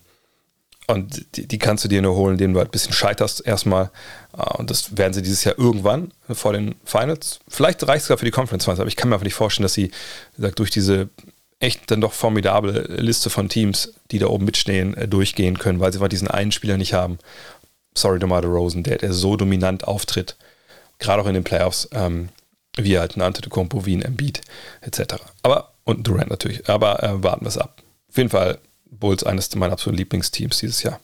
und die, kannst du dir nur holen, indem du halt ein bisschen scheiterst erstmal. Äh, und das werden sie dieses Jahr irgendwann vor den Finals. Vielleicht reicht es sogar für die Conference Finals, aber ich kann mir einfach nicht vorstellen, dass sie gesagt, durch diese echt dann doch formidable Liste von Teams, die da oben mitstehen, äh, durchgehen können, weil sie einfach diesen einen Spieler nicht haben. Sorry, DeMar Rosen, der, der so dominant auftritt, gerade auch in den Playoffs, ähm, wie halt ein Antetokounmpo, wie ein Embiid, etc. Aber, und Durant natürlich, aber äh, warten wir es ab. Auf jeden Fall Bulls eines meiner absoluten Lieblingsteams dieses Jahr.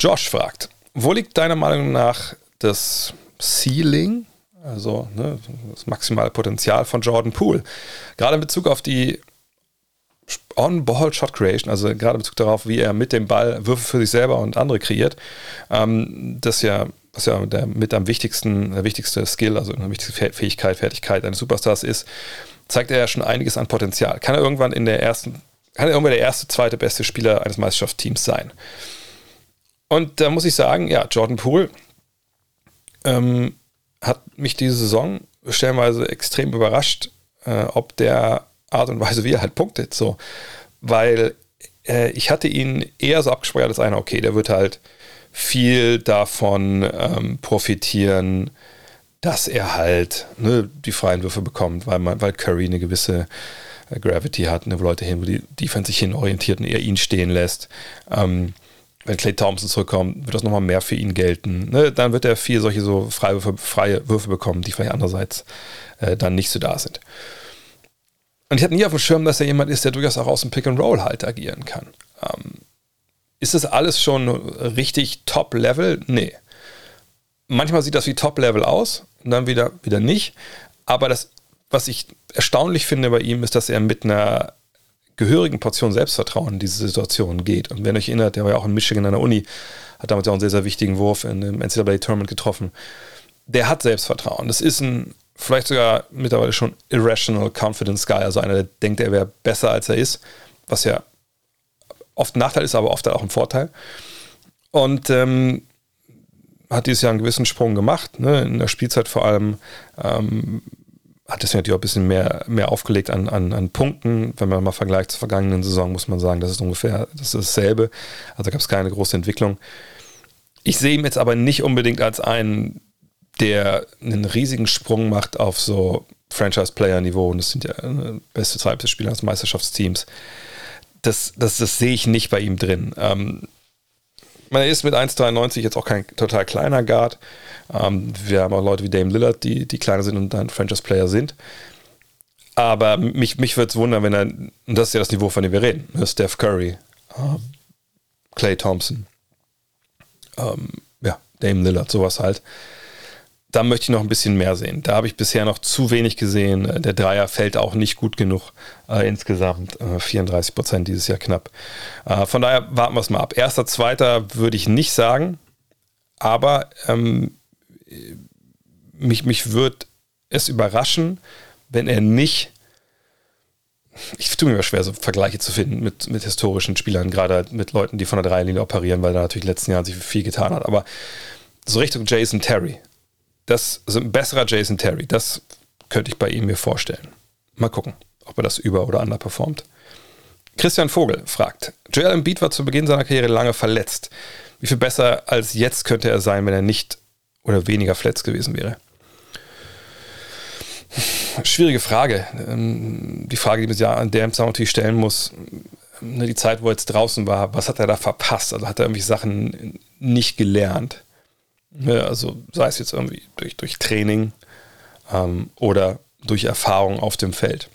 Josh fragt, wo liegt deiner Meinung nach das Ceiling, also ne, das maximale Potenzial von Jordan Poole? Gerade in Bezug auf die On-Ball-Shot Creation, also gerade Bezug darauf, wie er mit dem Ball Würfe für sich selber und andere kreiert, ähm, das ja, was ja der mit am wichtigsten, der wichtigste Skill, also eine wichtigste Fähigkeit, Fertigkeit eines Superstars ist, zeigt er ja schon einiges an Potenzial. Kann er irgendwann in der ersten, kann er irgendwann der erste, zweite beste Spieler eines Meisterschaftsteams sein? Und da muss ich sagen, ja, Jordan Poole ähm, hat mich diese Saison stellenweise extrem überrascht, äh, ob der Art und Weise, wie er halt punktet. So. Weil äh, ich hatte ihn eher so abgespeichert als einer, okay, der wird halt viel davon ähm, profitieren, dass er halt ne, die freien Würfe bekommt, weil, man, weil Curry eine gewisse äh, Gravity hat, ne, wo Leute hin, wo die Defense sich hin orientiert und er ihn stehen lässt. Ähm, wenn Clay Thompson zurückkommt, wird das nochmal mehr für ihn gelten. Ne, dann wird er viel solche so freie Würfe, freie Würfe bekommen, die vielleicht andererseits äh, dann nicht so da sind. Und ich hatte nie auf dem Schirm, dass er jemand ist, der durchaus auch aus dem Pick and Roll halt agieren kann. Ähm, ist das alles schon richtig Top-Level? Nee. Manchmal sieht das wie Top-Level aus und dann wieder, wieder nicht. Aber das, was ich erstaunlich finde bei ihm, ist, dass er mit einer gehörigen Portion Selbstvertrauen in diese Situation geht. Und wenn euch erinnert, der war ja auch in Michigan an der Uni, hat damals auch einen sehr, sehr wichtigen Wurf in dem NCAA-Tournament getroffen. Der hat Selbstvertrauen. Das ist ein vielleicht sogar mittlerweile schon irrational confidence guy, also einer, der denkt, er wäre besser als er ist, was ja oft ein Nachteil ist, aber oft auch ein Vorteil. Und ähm, hat dieses Jahr einen gewissen Sprung gemacht, ne? in der Spielzeit vor allem. Ähm, hat es natürlich auch ein bisschen mehr, mehr aufgelegt an, an, an Punkten. Wenn man mal vergleicht zur vergangenen Saison, muss man sagen, das ist ungefähr das ist dasselbe. Also gab es keine große Entwicklung. Ich sehe ihn jetzt aber nicht unbedingt als einen, der einen riesigen Sprung macht auf so Franchise-Player-Niveau, und das sind ja äh, beste zwei Spieler des Meisterschaftsteams, das, das, das sehe ich nicht bei ihm drin. Ähm, man ist mit 1,93 jetzt auch kein total kleiner Guard. Ähm, wir haben auch Leute wie Dame Lillard, die, die kleiner sind und dann Franchise-Player sind. Aber mich, mich würde es wundern, wenn er, und das ist ja das Niveau, von dem wir reden, ne? Steph Curry, ähm, Clay Thompson, ähm, ja, Dame Lillard, sowas halt da möchte ich noch ein bisschen mehr sehen. Da habe ich bisher noch zu wenig gesehen. Der Dreier fällt auch nicht gut genug äh, insgesamt. Äh, 34 Prozent dieses Jahr knapp. Äh, von daher warten wir es mal ab. Erster, zweiter würde ich nicht sagen, aber ähm, mich, mich würde es überraschen, wenn er nicht. Ich tue mir schwer, so Vergleiche zu finden mit, mit historischen Spielern, gerade mit Leuten, die von der Dreierlinie operieren, weil da natürlich in den letzten Jahren sich viel getan hat. Aber so Richtung Jason Terry, das ist ein besserer Jason Terry. Das könnte ich bei ihm mir vorstellen. Mal gucken, ob er das über- oder underperformt. Christian Vogel fragt: Joel Embiid war zu Beginn seiner Karriere lange verletzt. Wie viel besser als jetzt könnte er sein, wenn er nicht oder weniger verletzt gewesen wäre? Schwierige Frage. Ähm, die Frage, die man ja an der Zusammenhang natürlich stellen muss, ne, die Zeit, wo er jetzt draußen war, was hat er da verpasst? Also hat er irgendwie Sachen nicht gelernt? Ne, also sei es jetzt irgendwie durch, durch Training ähm, oder durch Erfahrung auf dem Feld.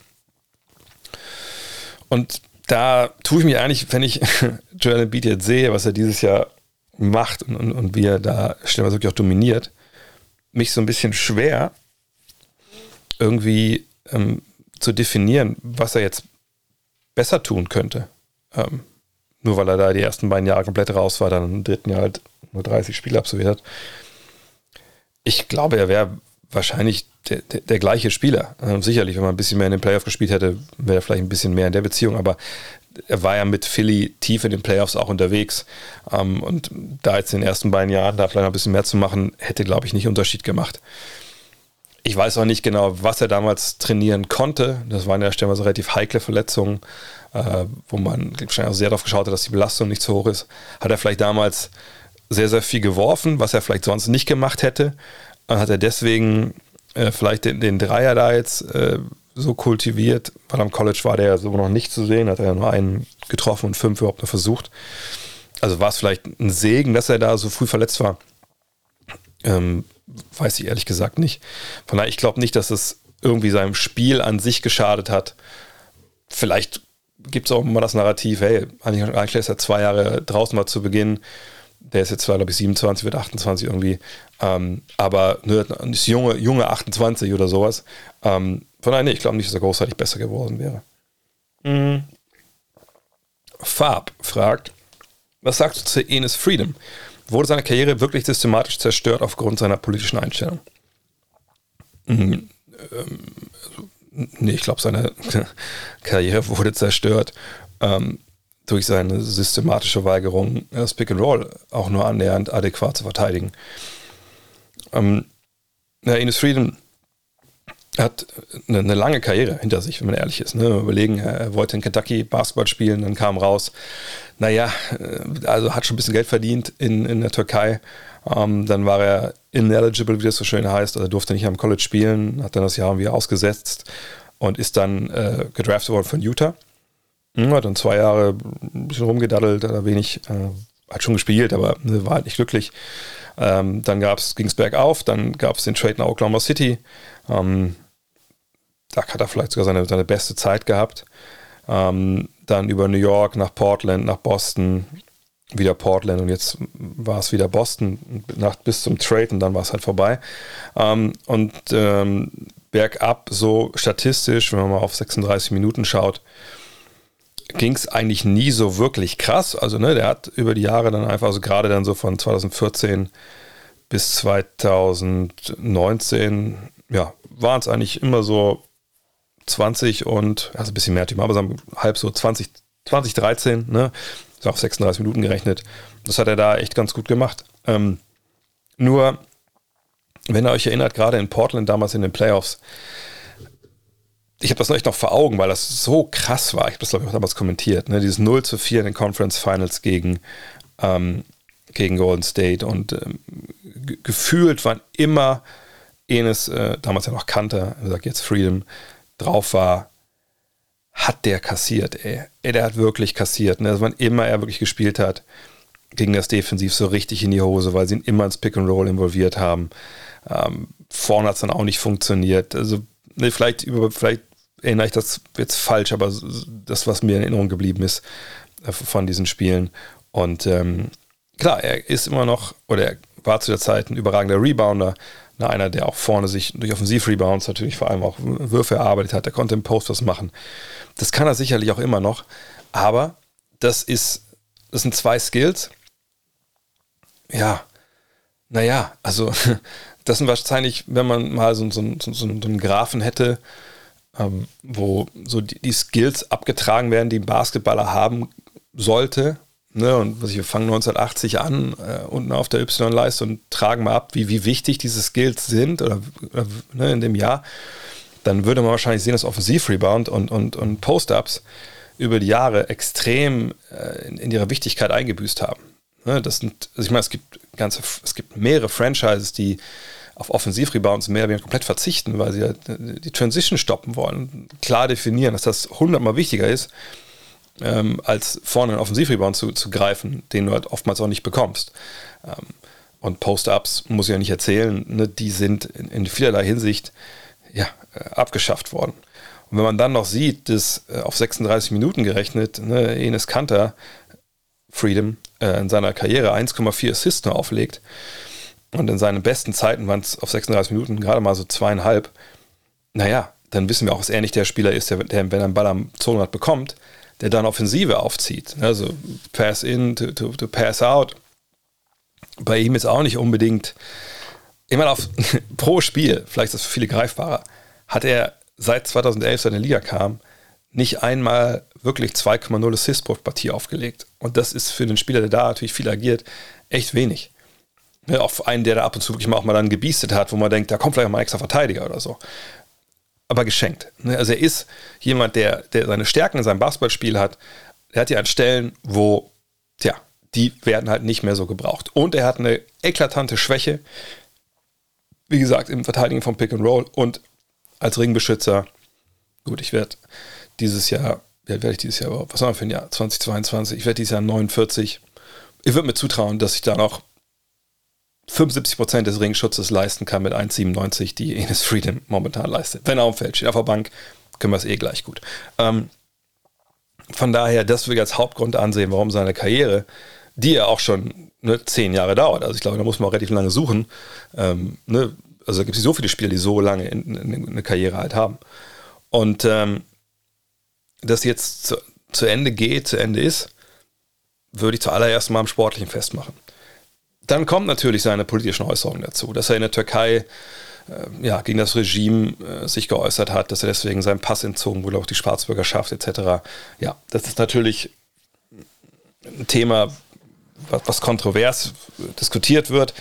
Und da tue ich mir eigentlich, wenn ich Joel Embiid jetzt sehe, was er dieses Jahr macht und, und, und wie er da stellenweise wirklich auch dominiert, mich so ein bisschen schwer, irgendwie ähm, zu definieren, was er jetzt besser tun könnte. Ähm, nur weil er da die ersten beiden Jahre komplett raus war, dann im dritten Jahr halt nur 30 Spiele absolviert hat. Ich glaube, er wäre wahrscheinlich der, der, der, gleiche Spieler. Ähm, sicherlich, wenn man ein bisschen mehr in den Playoffs gespielt hätte, wäre er vielleicht ein bisschen mehr in der Beziehung, aber er war ja mit Philly tief in den Playoffs auch unterwegs. Ähm, und da jetzt in den ersten beiden Jahren da vielleicht noch ein bisschen mehr zu machen, hätte, glaube ich, nicht Unterschied gemacht. Ich weiß auch nicht genau, was er damals trainieren konnte. Das waren ja stellenweise relativ heikle Verletzungen, äh, wo man wahrscheinlich auch sehr darauf geschaut hat, dass die Belastung nicht zu hoch ist. Hat er vielleicht damals sehr, sehr viel geworfen, was er vielleicht sonst nicht gemacht hätte. Hat er deswegen äh, vielleicht den, den, Dreier da jetzt äh, so kultiviert, weil am College war der ja so noch nicht zu sehen, hat er ja nur einen getroffen und fünf überhaupt noch versucht. Also war es vielleicht ein Segen, dass er da so früh verletzt war. Ähm, weiß ich ehrlich gesagt nicht. Von daher, ich glaube nicht, dass es irgendwie seinem Spiel an sich geschadet hat. Vielleicht gibt es auch immer das Narrativ, hey, eigentlich ist er zwei Jahre draußen mal zu Beginn. Der ist jetzt zwar, glaube ich, 27, wird 28 irgendwie. Ähm, aber ne, ist junge, junge 28 oder sowas. Ähm, von daher, nee, ich glaube nicht, dass er großartig besser geworden wäre. Mhm. Farb fragt, was sagst du zu Enes Freedom? Wurde seine Karriere wirklich systematisch zerstört aufgrund seiner politischen Einstellung? Mhm. Ähm, also, nee, ich glaube, seine Karriere wurde zerstört ähm, durch seine systematische Weigerung, das Pick and Roll auch nur annähernd adäquat zu verteidigen. Ähm, ja, Enes Freedom hat eine, eine, lange Karriere hinter sich, wenn man ehrlich ist. Ne? Überlegen, er wollte in Kentucky Basketball spielen, dann kam raus, naja, äh, also hat schon ein bisschen Geld verdient in, in der Türkei. Ähm, dann war er ineligible, wie das so schön heißt, also durfte nicht am College spielen, hat dann das Jahr wieder ausgesetzt und ist dann äh, gedraftet worden von Utah. Hm, hat dann zwei Jahre ein bisschen rumgedaddelt, hat wenig, äh, hat schon gespielt, aber ne, war halt nicht glücklich. Ähm, dann ging es bergauf, dann gab es den Trade nach Oklahoma City. Ähm, da hat er vielleicht sogar seine, seine beste Zeit gehabt. Ähm, dann über New York nach Portland, nach Boston, wieder Portland und jetzt war es wieder Boston nach, bis zum Trade und dann war es halt vorbei. Ähm, und ähm, bergab, so statistisch, wenn man mal auf 36 Minuten schaut, ging es eigentlich nie so wirklich krass. Also, ne, der hat über die Jahre dann einfach, also gerade dann so von 2014 bis 2019, ja, waren es eigentlich immer so 20 und, also ein bisschen mehr Team, aber sagen halb so 20, 2013, ne? Ist auf 36 Minuten gerechnet. Das hat er da echt ganz gut gemacht. Ähm, nur, wenn ihr euch erinnert, gerade in Portland damals in den Playoffs, ich habe das noch echt noch vor Augen, weil das so krass war. Ich habe das, glaube ich, auch damals kommentiert. Ne? Dieses 0 zu 4 in den Conference Finals gegen, ähm, gegen Golden State. Und ähm, gefühlt waren immer Enes, äh, damals ja noch Kanter, sagt jetzt Freedom, drauf war, hat der kassiert, ey. ey der hat wirklich kassiert. Ne? Also wann immer er wirklich gespielt hat, ging das defensiv so richtig in die Hose, weil sie ihn immer ins Pick and Roll involviert haben. Ähm, vorne hat es dann auch nicht funktioniert. Also, ne, vielleicht, über, vielleicht erinnere ich das jetzt falsch, aber das, was mir in Erinnerung geblieben ist äh, von diesen Spielen. Und ähm, klar, er ist immer noch, oder er war zu der Zeit ein überragender Rebounder, einer, der auch vorne sich durch Offensiv-Rebounds natürlich vor allem auch Würfe erarbeitet hat. Der konnte im Post was machen. Das kann er sicherlich auch immer noch. Aber das ist, das sind zwei Skills. Ja, naja, also das sind wahrscheinlich, wenn man mal so, so, so, so einen Graphen hätte, ähm, wo so die, die, Skills abgetragen werden, die ein Basketballer haben sollte, Ne, und wir fangen 1980 an, äh, unten auf der Y-Leiste und tragen mal ab, wie, wie wichtig diese Skills sind oder, oder ne, in dem Jahr. Dann würde man wahrscheinlich sehen, dass Offensiv-Rebound und, und, und Post-Ups über die Jahre extrem äh, in, in, ihrer Wichtigkeit eingebüßt haben. Ne, das sind, also ich meine, es gibt ganze, es gibt mehrere Franchises, die auf Offensiv-Rebounds mehr oder weniger komplett verzichten, weil sie halt die Transition stoppen wollen. Klar definieren, dass das hundertmal wichtiger ist ähm, als vorne einen Offensivrebound zu, zu greifen, den du halt oftmals auch nicht bekommst. Ähm, und Post-Ups, muss ich ja nicht erzählen, ne, die sind in, in vielerlei Hinsicht ja, äh, abgeschafft worden. Und wenn man dann noch sieht, dass äh, auf 36 Minuten gerechnet, ne, Enes Kanter, Freedom, äh, in seiner Karriere 1,4 Assists nur auflegt und in seinen besten Zeiten waren es auf 36 Minuten gerade mal so zweieinhalb, naja, dann wissen wir auch, dass er nicht der Spieler ist, der, der wenn er einen Ball am Zonenrad bekommt, der dann Offensive aufzieht. Also Pass in to, to, to Pass out. Bei ihm ist auch nicht unbedingt, immer auf pro Spiel, vielleicht ist das für viele greifbarer, hat er seit 2011, seit er in die Liga kam, nicht einmal wirklich 2,0 Assists pro Partie aufgelegt. Und das ist für den Spieler, der da natürlich viel agiert, echt wenig. Ja, auf einen, der da ab und zu wirklich mal auch mal dann gebiestet hat, wo man denkt, da kommt vielleicht mal ein extra Verteidiger oder so. Aber geschenkt. Ne? Also er ist jemand, der, der seine Stärken in seinem Basketballspiel hat. Er hat ja an Stellen, wo, tja, die werden halt nicht mehr so gebraucht. Und er hat eine eklatante Schwäche, wie gesagt, im Verteidigen vom Pick and Roll und als Ringbeschützer. Gut, ich werde dieses Jahr, wie werde ich dieses Jahr Was haben wir für ein Jahr? 2022. Ich werde dieses Jahr 49. Ich würde mir zutrauen, dass ich da noch 75% des Ringschutzes leisten kann mit 1,97, die Enes Freedom momentan leistet. Wenn er auf dem Feld steht, auf der Bank, können wir es eh gleich gut. Ähm, von daher, das will ich als Hauptgrund ansehen, warum seine Karriere, die ja auch schon ne, zehn Jahre dauert, also ich glaube, da muss man auch relativ lange suchen, ähm, ne, also gibt es so viele Spieler, die so lange in, in, eine Karriere halt haben. Und ähm, das jetzt zu, zu Ende geht, zu Ende ist, würde ich zuallererst mal am Sportlichen festmachen. Dann kommt natürlich seine politischen Äußerungen dazu, dass er in der Türkei äh, ja, gegen das Regime äh, sich geäußert hat, dass er deswegen seinen Pass entzogen wurde, auch die Staatsbürgerschaft etc. Ja, das ist natürlich ein Thema, was, was kontrovers diskutiert wird.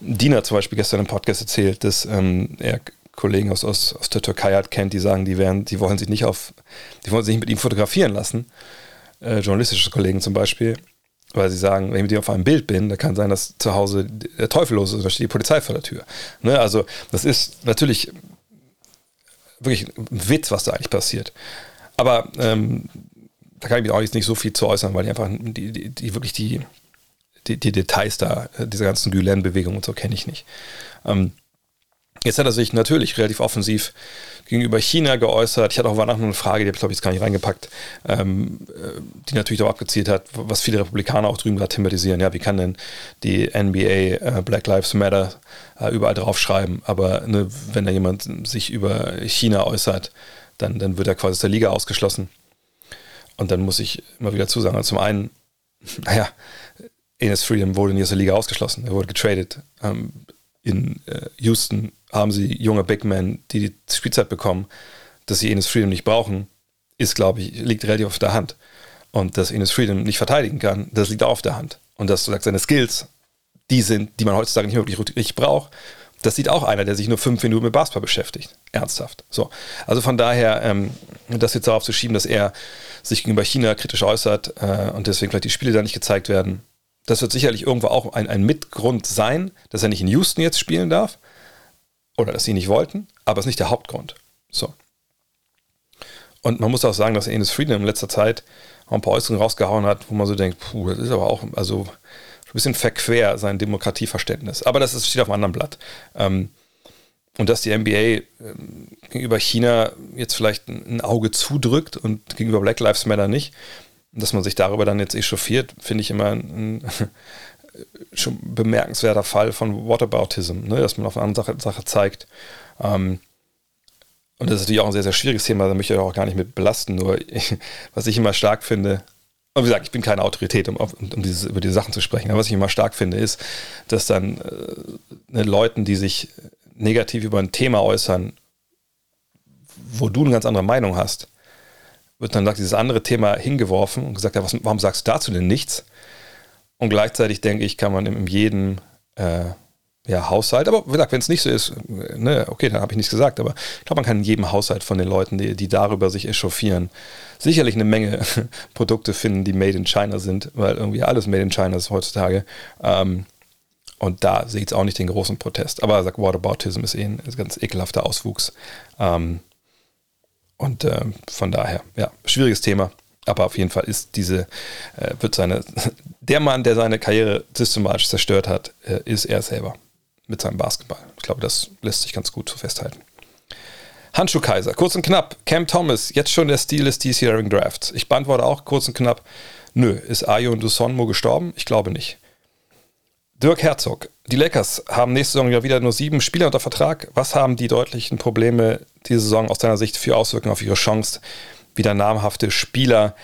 Dina zum Beispiel gestern im Podcast erzählt, dass ähm, er Kollegen aus, aus, aus der Türkei hat, kennt, die sagen, die, werden, die wollen sich nicht auf, die wollen sich nicht mit ihm fotografieren lassen. Äh, journalistische Kollegen zum Beispiel weil sie sagen, wenn ich mit dir auf einem Bild bin, da kann sein, dass zu Hause der Teufel los ist da steht die Polizei vor der Tür. Ne? Also das ist natürlich wirklich ein Witz, was da eigentlich passiert. Aber ähm, da kann ich mich auch jetzt nicht so viel zu äußern, weil die einfach die, die, die wirklich die, die, die, Details da, äh, dieser ganzen Gülen-Bewegung und so kenne ich nicht. Ähm, Jetzt hat er sich natürlich relativ offensiv gegenüber China geäußert. Ich hatte auch noch eine Frage, die habe ich glaube ich jetzt gar nicht reingepackt, ähm, äh, die natürlich darauf abgezielt hat, was viele Republikaner auch drüben gerade thematisieren. Ja, wie kann denn die NBA äh, Black Lives Matter äh, überall draufschreiben? Aber ne, wenn da jemand sich über China äußert, dann, dann wird er quasi aus der Liga ausgeschlossen. Und dann muss ich immer wieder zusagen, also zum einen, naja, Enes Freedom wurde nicht aus der Liga ausgeschlossen, er wurde getradet. Ähm, in äh, Houston haben sie junge Big Men, die die Spielzeit bekommen, dass sie Enes Freedom nicht brauchen, ist, glaube ich, liegt relativ auf der Hand. Und dass Enes Freedom nicht verteidigen kann, das liegt auch auf der Hand. Und dass sagst, seine Skills, die sind, die man heutzutage nicht wirklich richtig braucht, das sieht auch einer, der sich nur fünf Minuten mit Basketball beschäftigt. Ernsthaft. So. Also von daher, ähm, das jetzt darauf zu schieben, dass er sich gegenüber China kritisch äußert äh, und deswegen vielleicht die Spiele da nicht gezeigt werden, das wird sicherlich irgendwo auch ein, ein Mitgrund sein, dass er nicht in Houston jetzt spielen darf. Oder dass sie nicht wollten, aber es ist nicht der Hauptgrund. So. Und man muss auch sagen, dass Enes Frieden in letzter Zeit auch ein paar Äußerungen rausgehauen hat, wo man so denkt, puh, das ist aber auch also ein bisschen verquer, sein Demokratieverständnis. Aber das steht auf einem anderen Blatt. Ähm, und dass die NBA ähm, gegenüber China jetzt vielleicht ein Auge zudrückt und gegenüber Black Lives Matter nicht, dass man sich darüber dann jetzt echauffiert, finde ich immer ein, schon bemerkenswerter Fall von Whataboutism, ne? dass man auf eine andere Sache, Sache zeigt. Ähm, und das ist natürlich auch ein sehr, sehr schwieriges Thema, da möchte ich auch gar nicht mit belasten. Nur, ich, was ich immer stark finde, und wie gesagt, ich bin keine Autorität, um, um dieses, über diese Sachen zu sprechen, aber was ich immer stark finde, ist, dass dann äh, ne, Leuten, die sich negativ über ein Thema äußern, wo du eine ganz andere Meinung hast, wird dann dieses andere Thema hingeworfen und gesagt, ja, was, warum sagst du dazu denn nichts? Und gleichzeitig denke ich, kann man in jedem äh, ja, Haushalt, aber wenn es nicht so ist, ne, okay, dann habe ich nichts gesagt, aber ich glaube, man kann in jedem Haushalt von den Leuten, die, die darüber sich echauffieren, sicherlich eine Menge Produkte finden, die made in China sind, weil irgendwie alles made in China ist heutzutage. Ähm, und da sehe ich jetzt auch nicht den großen Protest. Aber er sagt, Whataboutism ist eh ein ganz ekelhafter Auswuchs. Ähm, und äh, von daher, ja, schwieriges Thema. Aber auf jeden Fall ist diese, äh, wird seine, der Mann, der seine Karriere systematisch zerstört hat, äh, ist er selber mit seinem Basketball. Ich glaube, das lässt sich ganz gut so festhalten. Handschuhkaiser, kurz und knapp. Cam Thomas, jetzt schon der Stil des diesjährigen Drafts. Ich beantworte auch kurz und knapp. Nö, ist Ayo und Dusonmo gestorben? Ich glaube nicht. Dirk Herzog, die Lakers haben nächste Saison ja wieder nur sieben Spieler unter Vertrag. Was haben die deutlichen Probleme diese Saison aus deiner Sicht für Auswirkungen auf ihre Chance, wieder namhafte Spieler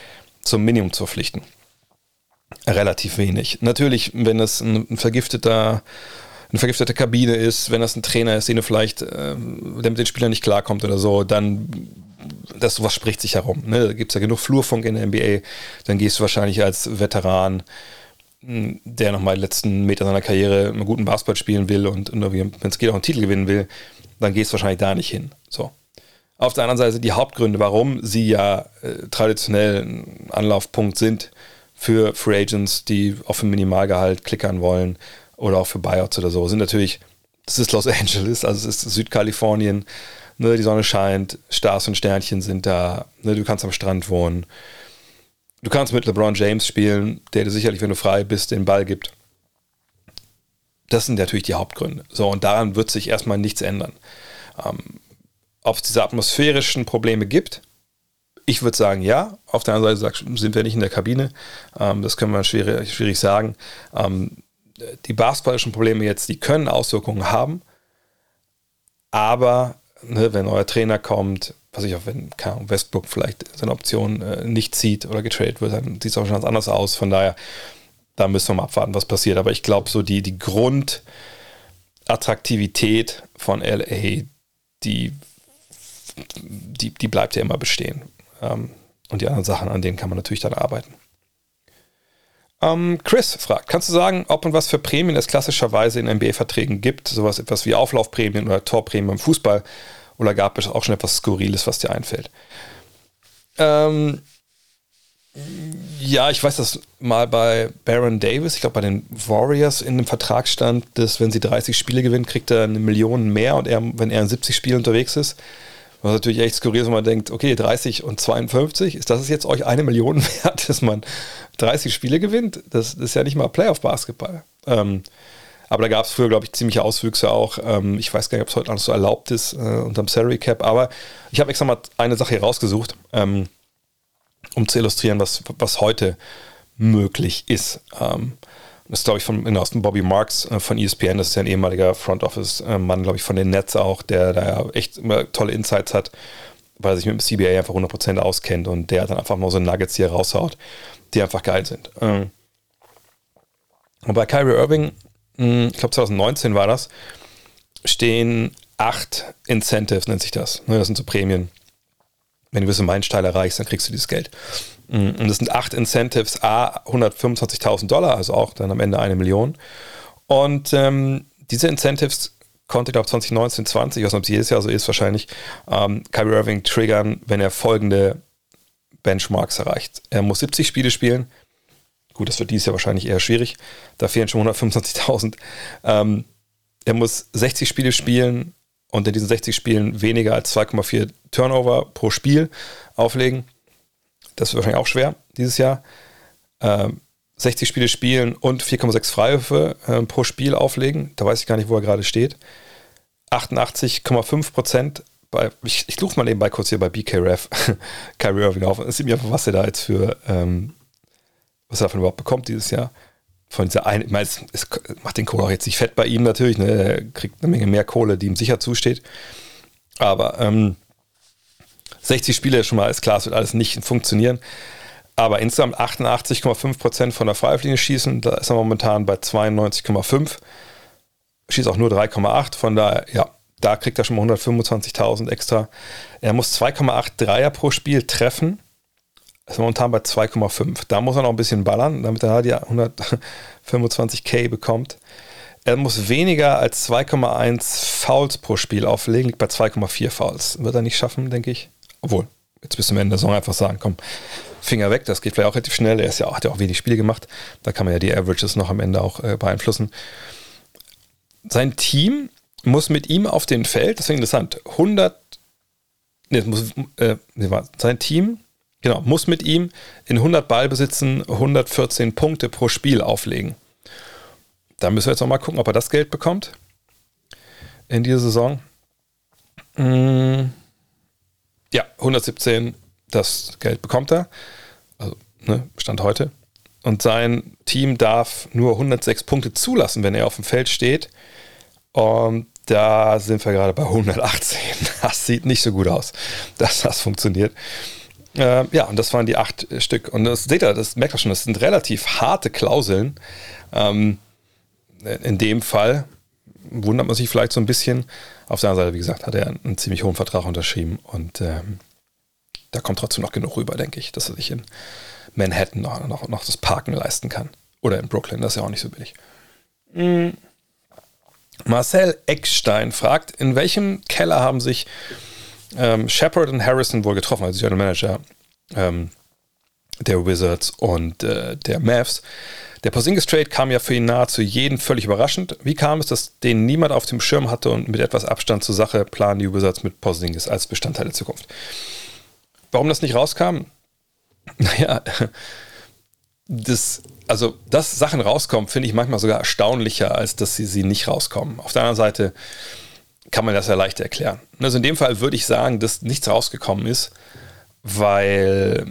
zum Minimum zu verpflichten? Relativ wenig. Natürlich, wenn es ein vergifteter eine vergiftete Kabine ist, wenn das ein Trainer ist, den du vielleicht, äh, der mit den Spielern nicht klarkommt oder so, dann das sowas spricht sich herum. Ne? Da gibt es ja genug Flurfunk in der NBA. Dann gehst du wahrscheinlich als Veteran, hm, der nochmal die letzten Meter seiner Karriere einen guten Basketball spielen will und, und wenn es geht auch einen Titel gewinnen will, dann gehst du wahrscheinlich da nicht hin. So. Auf der anderen Seite die Hauptgründe, warum sie ja äh, traditionell ein Anlaufpunkt sind für Free Agents, die auf ein Minimalgehalt klickern wollen, oder auch für Buyouts oder so, sind natürlich, das ist Los Angeles, also es ist Südkalifornien, ne, die Sonne scheint, Stars und Sternchen sind da, ne, du kannst am Strand wohnen. Du kannst mit LeBron James spielen, der dir sicherlich, wenn du frei bist, den Ball gibt. Das sind natürlich die Hauptgründe. So, und daran wird sich erstmal nichts ändern. Ähm, Ob es diese atmosphärischen Probleme gibt, ich würde sagen, ja. Auf der anderen Seite sind wir nicht in der Kabine. Ähm, das können wir schwierig, schwierig sagen. Ähm, die basketballischen Probleme jetzt, die können Auswirkungen haben, aber ne, wenn euer Trainer kommt, was ich auch, wenn Westbrook vielleicht seine Option äh, nicht zieht oder getradet wird, dann sieht es auch schon ganz anders aus. Von daher, da müssen wir mal abwarten, was passiert. Aber ich glaube, so die, die Grundattraktivität von LA, die, die, die bleibt ja immer bestehen. Ähm, und die anderen Sachen, an denen kann man natürlich dann arbeiten. Ähm, Chris fragt, kannst du sagen, ob und was für Prämien es klassischerweise in NBA-Verträgen gibt? Sowas etwas wie Auflaufprämien oder Torprämien im Fußball? Oder gab es auch schon etwas Skurriles, was dir einfällt? Ähm, ja, ich weiß, dass mal bei Baron Davis, ich glaube bei den Warriors in dem Vertrag stand, dass wenn sie 30 Spiele gewinnen, kriegt er eine Million mehr und er, wenn er in 70 Spielen unterwegs ist. Was natürlich echt skurril ist, wenn man denkt, okay, 30 und 52, ist das jetzt euch eine Million wert, dass man 30 Spiele gewinnt? Das, ist ja nicht mal Playoff-Basketball. Ähm, aber da gab es früher, glaube ich, ziemliche Auswüchse auch. Ähm, ich weiß gar nicht, ob es heute noch so erlaubt ist äh, unterm Salary Cap. Aber ich habe extra mal eine Sache hier rausgesucht, ähm, um zu illustrieren, was, was heute möglich ist. Ähm, ist, glaube ich, von, genau, dem Bobby Marks äh, von ESPN. Das ist ja ein ehemaliger Front Office-Mann, glaube ich, von den Nets auch, der da echt immer tolle Insights hat, weil er sich mit dem CBA einfach 100% auskennt und der dann einfach mal so Nuggets hier raushaut, die einfach geil sind. Ähm, und bei Kyrie Irving, hm, ich glaube 2019 war das, stehen acht Incentives, nennt sich das. Ne, das sind so Prämien. Wenn du gewisse Meilensteine erreichst, dann kriegst du dieses Geld. Und das sind acht Incentives, A, 125.000 Dollar, also auch dann am Ende eine Million. Und ähm, diese Incentives konnte, glaube ich, 2019, 20, was jedes Jahr so ist, wahrscheinlich, ähm, Kyrie Irving triggern, wenn er folgende Benchmarks erreicht. Er muss 70 Spiele spielen. Gut, das wird dieses Jahr wahrscheinlich eher schwierig. Da fehlen schon 125.000. Ähm, er muss 60 Spiele spielen und in diesen 60 Spielen weniger als 2,4 Turnover pro Spiel auflegen. Das wird wahrscheinlich auch schwer dieses Jahr. Ähm, 60 Spiele spielen und 4,6 Freiwürfe äh, pro Spiel auflegen. Da weiß ich gar nicht, wo er gerade steht. 88,5 Prozent bei, ich, ich suche mal nebenbei kurz hier bei BKRF Kyrie Irving auf. Es sieht mir einfach, was er da jetzt für, ähm, was er davon überhaupt bekommt dieses Jahr. Von dieser einen, ich meine, es, es macht den Kohle auch jetzt nicht fett bei ihm natürlich, ne? Er kriegt eine Menge mehr Kohle, die ihm sicher zusteht. Aber ähm, 60 Spiele schon mal ist klar, es wird alles nicht funktionieren. Aber insgesamt 88,5% von der Freiwurflinie schießen, da ist er momentan bei 92,5. Schießt auch nur 3,8, von daher, ja, da kriegt er schon mal 125.000 extra. Er muss 2,8 Dreier pro Spiel treffen. Ist momentan bei 2,5. Da muss er noch ein bisschen ballern, damit er die 125k bekommt. Er muss weniger als 2,1 Fouls pro Spiel auflegen, liegt bei 2,4 Fouls. Wird er nicht schaffen, denke ich. Obwohl, jetzt bis zum Ende der Saison einfach sagen, komm, Finger weg, das geht vielleicht auch relativ schnell. Er ist ja hat ja auch wenig Spiele gemacht. Da kann man ja die Averages noch am Ende auch äh, beeinflussen. Sein Team muss mit ihm auf dem Feld, das ist interessant, 100, nee, muss, äh, nee, sein Team, genau, muss mit ihm in 100 Ballbesitzen 114 Punkte pro Spiel auflegen. Da müssen wir jetzt noch mal gucken, ob er das Geld bekommt in dieser Saison. Mmh Ja, 117, das Geld bekommt er. Also, ne, Stand heute. Und sein Team darf nur 106 Punkte zulassen, wenn er auf dem Feld steht. Und da sind wir gerade bei 118. Das sieht nicht so gut aus, dass das funktioniert. Äh, ja, und das waren die acht Stück. Und das seht ihr, das merkt ihr schon, das sind relativ harte Klauseln. Ähm, in dem Fall wundert man sich vielleicht so ein bisschen. Auf der anderen Seite, wie gesagt, hat er einen ziemlich hohen Vertrag unterschrieben und ähm, da kommt trotzdem noch genug rüber, denke ich, dass er sich in Manhattan noch, noch, noch das Parken leisten kann. Oder in Brooklyn, das ist ja auch nicht so billig. Mhm. Marcel Eckstein fragt, in welchem Keller haben sich ähm, Shepard und Harrison wohl getroffen, also General Manager ähm, der Wizards und äh, der Mavs. Der Porzingis Trade kam ja für ihn nahezu jeden völlig überraschend. Wie kam es, dass den niemand auf dem Schirm hatte und mit etwas Abstand zur Sache planen die Wizards mit Porzingis als Bestandteil der Zukunft? Warum das nicht rauskam? Naja, das, also, dass Sachen rauskommen, finde ich manchmal sogar erstaunlicher, als dass sie, sie nicht rauskommen. Auf der anderen Seite kann man das ja leicht erklären. Also in dem Fall würde ich sagen, dass nichts rausgekommen ist, weil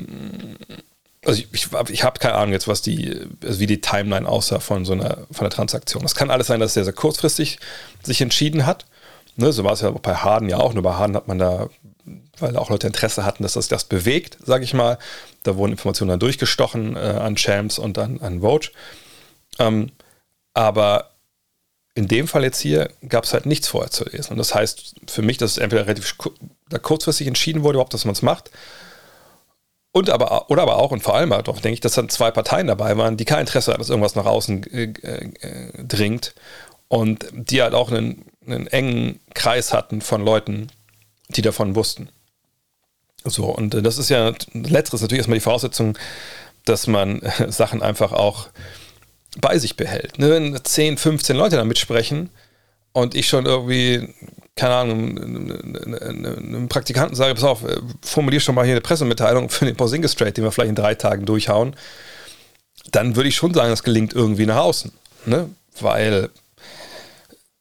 also ich, ich, ich habe keine Ahnung jetzt, was die, also wie die Timeline aussah von so einer, von der Transaktion. Es kann alles sein, dass er sehr, sehr kurzfristig sich entschieden hat. Ne, so war es ja bei Harden ja auch, nur bei Harden hat man da, weil auch Leute Interesse hatten, dass das das bewegt, sage ich mal. Da wurden Informationen dann durchgestochen äh, an Champs und an, an Vogue. Ähm, aber in dem Fall jetzt hier gab es halt nichts vorher zu lesen. Und das heißt für mich, dass es entweder relativ kurzfristig entschieden wurde, überhaupt, dass man es macht, und aber, oder aber auch und vor allem halt auch, denke ich, dass dann zwei Parteien dabei waren, die kein Interesse hatten, dass irgendwas nach außen äh, äh, dringt und die halt auch einen, einen, engen Kreis hatten von Leuten, die davon wussten. So, und äh, das ist ja, letzteres natürlich erstmal die Voraussetzung, dass man äh, Sachen einfach auch bei sich behält. Ne? Wenn 10, 15 Leute da mitsprechen und ich schon irgendwie keine Ahnung, einem Praktikanten sage, pass auf, formulier schon mal hier eine Pressemitteilung für den Porzingis Trade, den wir vielleicht in drei Tagen durchhauen, dann würde ich schon sagen, das gelingt irgendwie nach außen. Ne? Weil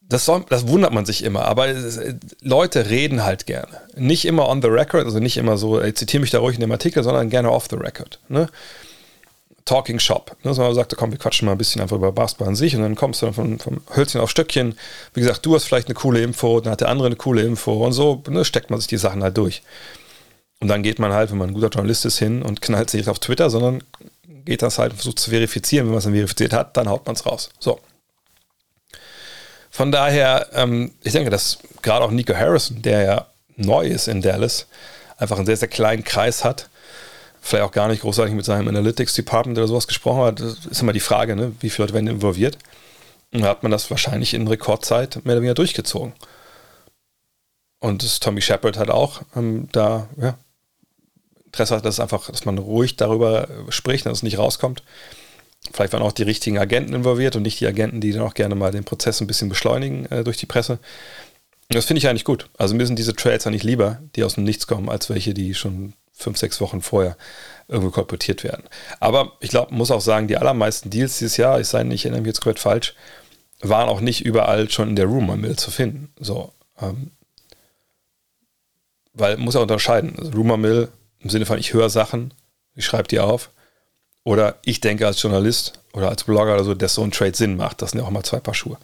das, soll, das wundert man sich immer, aber es, Leute reden halt gerne. Nicht immer on the record, also nicht immer so, ey, zitiere mich da ruhig in dem Artikel, sondern gerne off the record. Ne? Talking Shop. Ne, man sagt, komm, wir quatschen mal ein bisschen einfach über Basketball an sich und dann kommst du dann von, vom Hölzchen auf Stöckchen. Wie gesagt, du hast vielleicht eine coole Info, dann hat der andere eine coole Info und so ne, steckt man sich die Sachen halt durch. Und dann geht man halt, wenn man ein guter Journalist ist, hin und knallt sich nicht auf Twitter, sondern geht das halt, versucht zu verifizieren. Wenn man es dann verifiziert hat, dann haut man es raus. So. Von daher, ähm, ich denke, dass gerade auch Nico Harrison, der ja neu ist in Dallas, einfach einen sehr, sehr kleinen Kreis hat vielleicht auch gar nicht großartig mit seinem Analytics Department oder sowas gesprochen hat. Das ist immer die Frage, ne? wie viele Leute werden involviert. Und da hat man das wahrscheinlich in Rekordzeit mehr oder weniger durchgezogen. Und das Tommy Shepard hat auch ähm, da ja, Interesse hat, dass einfach, dass man ruhig darüber spricht, dass es nicht rauskommt. Vielleicht waren auch die richtigen Agenten involviert und nicht die Agenten, die dann auch gerne mal den Prozess ein bisschen beschleunigen äh, durch die Presse. Das finde ich eigentlich gut. Also mir sind diese Trades eigentlich lieber, die aus dem Nichts kommen, als welche, die schon fünf, sechs Wochen vorher irgendwo kolportiert werden. Aber ich glaube, muss auch sagen, die allermeisten Deals dieses Jahr, ich sei nicht, ich erinnere mich jetzt komplett falsch, waren auch nicht überall schon in der Rumor Mill zu finden. So, ähm, weil muss auch unterscheiden. Also Rumor Mill im Sinne von ich höre Sachen, ich schreibe die auf. Oder ich denke als Journalist oder als Blogger oder so, dass so ein Trade Sinn macht. Das sind ja auch mal zwei Paar Schuhe.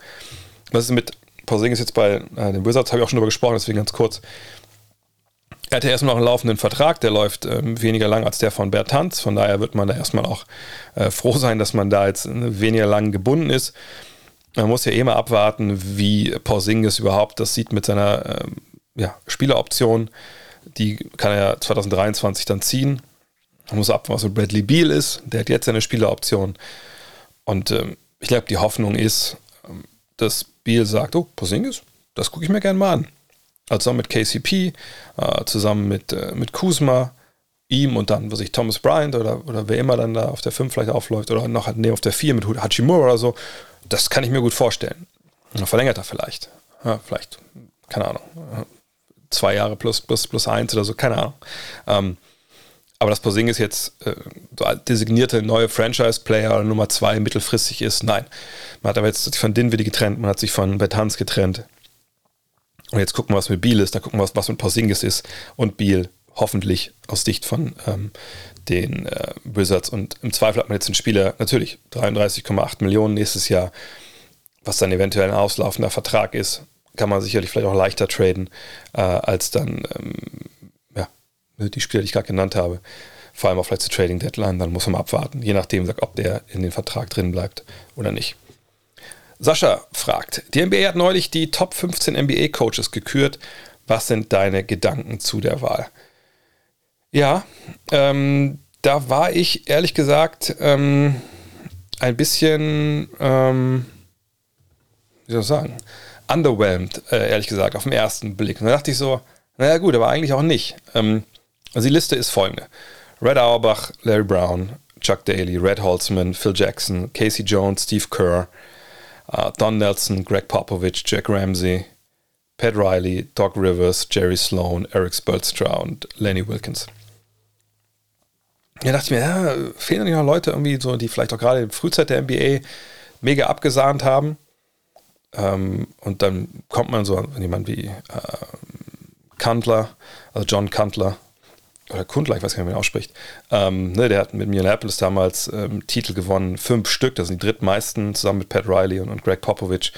Was ist mit Porzingis jetzt bei äh, den Wizards, habe ich auch schon darüber gesprochen, deswegen ganz kurz. Er hatte erstmal noch einen laufenden Vertrag, der läuft ähm, weniger lang als der von Bert Tanz. Von daher wird man da erstmal auch äh, froh sein, dass man da jetzt äh, weniger lang gebunden ist. Man muss ja eh mal abwarten, wie Porzingis überhaupt das sieht mit seiner ähm, ja, Spieleroption. Die kann er ja 2023 dann ziehen. Man muss abwarten, was mit Bradley Beal ist. Der hat jetzt seine Spieleroption. Und ähm, ich glaube, die Hoffnung ist, ähm, dass Beal sagt, oh, Porzingis, das gucke ich mir gerne mal an also mit KCP, äh, zusammen mit, äh, mit Kuzma, ihm und dann, was ich, Thomas Bryant oder, oder wer immer dann da auf der 5 vielleicht aufläuft oder noch nee, auf der 4 mit Hachimura oder so, das kann ich mir gut vorstellen. Verlängert er vielleicht. Ja, vielleicht, keine Ahnung, zwei Jahre plus, plus, plus eins oder so, keine Ahnung. Ähm, aber dass Posing jetzt äh, so designierte neue Franchise-Player Nummer zwei mittelfristig ist, nein. Man hat aber jetzt von Dinwiddie getrennt, man hat sich von Bertans getrennt. Und jetzt gucken wir, was mit Biel ist, da gucken wir, was mit Porzingis ist und Biel hoffentlich aus Sicht von ähm, den äh, Wizards. Und im Zweifel hat man jetzt einen Spieler, natürlich 33,8 Millionen nächstes Jahr, was dann eventuell ein auslaufender Vertrag ist, kann man sicherlich vielleicht auch leichter traden, äh, als dann ähm, ja, die Spieler, die ich gerade genannt habe. Vor allem auch vielleicht zur Trading Deadline, dann muss man abwarten, je nachdem, ob der in den Vertrag drin bleibt oder nicht. Sascha fragt, die NBA hat neulich die Top 15 NBA-Coaches gekürt. Was sind deine Gedanken zu der Wahl? Ja, ähm, da war ich ehrlich gesagt ähm, ein bisschen, ähm, wie soll ich sagen, underwhelmed, äh, ehrlich gesagt, auf den ersten Blick. Und da dachte ich so, naja gut, aber eigentlich auch nicht. Ähm, also die Liste ist folgende. Red Auerbach, Larry Brown, Chuck Daly, Red Holzman, Phil Jackson, Casey Jones, Steve Kerr, uh, Don Nelson, Greg Popovich, Jack Ramsey, Pat Riley, Doc Rivers, Jerry Sloan, Eric Spolstra und Lenny Wilkins. Da dachte ich mir, ja, fehlen noch Leute irgendwie so, die vielleicht auch gerade in Frühzeit der NBA mega abgesahnt haben. Ähm, und dann kommt man so an jemand wie äh, Kundler, also John Kundler, oder Kundler, ich weiß gar nicht, wie man ausspricht. Ähm, ne, der hat mit Minneapolis damals ähm, Titel gewonnen, fünf Stück, das sind die drittmeisten, zusammen mit Pat Riley und, und Greg Popovich.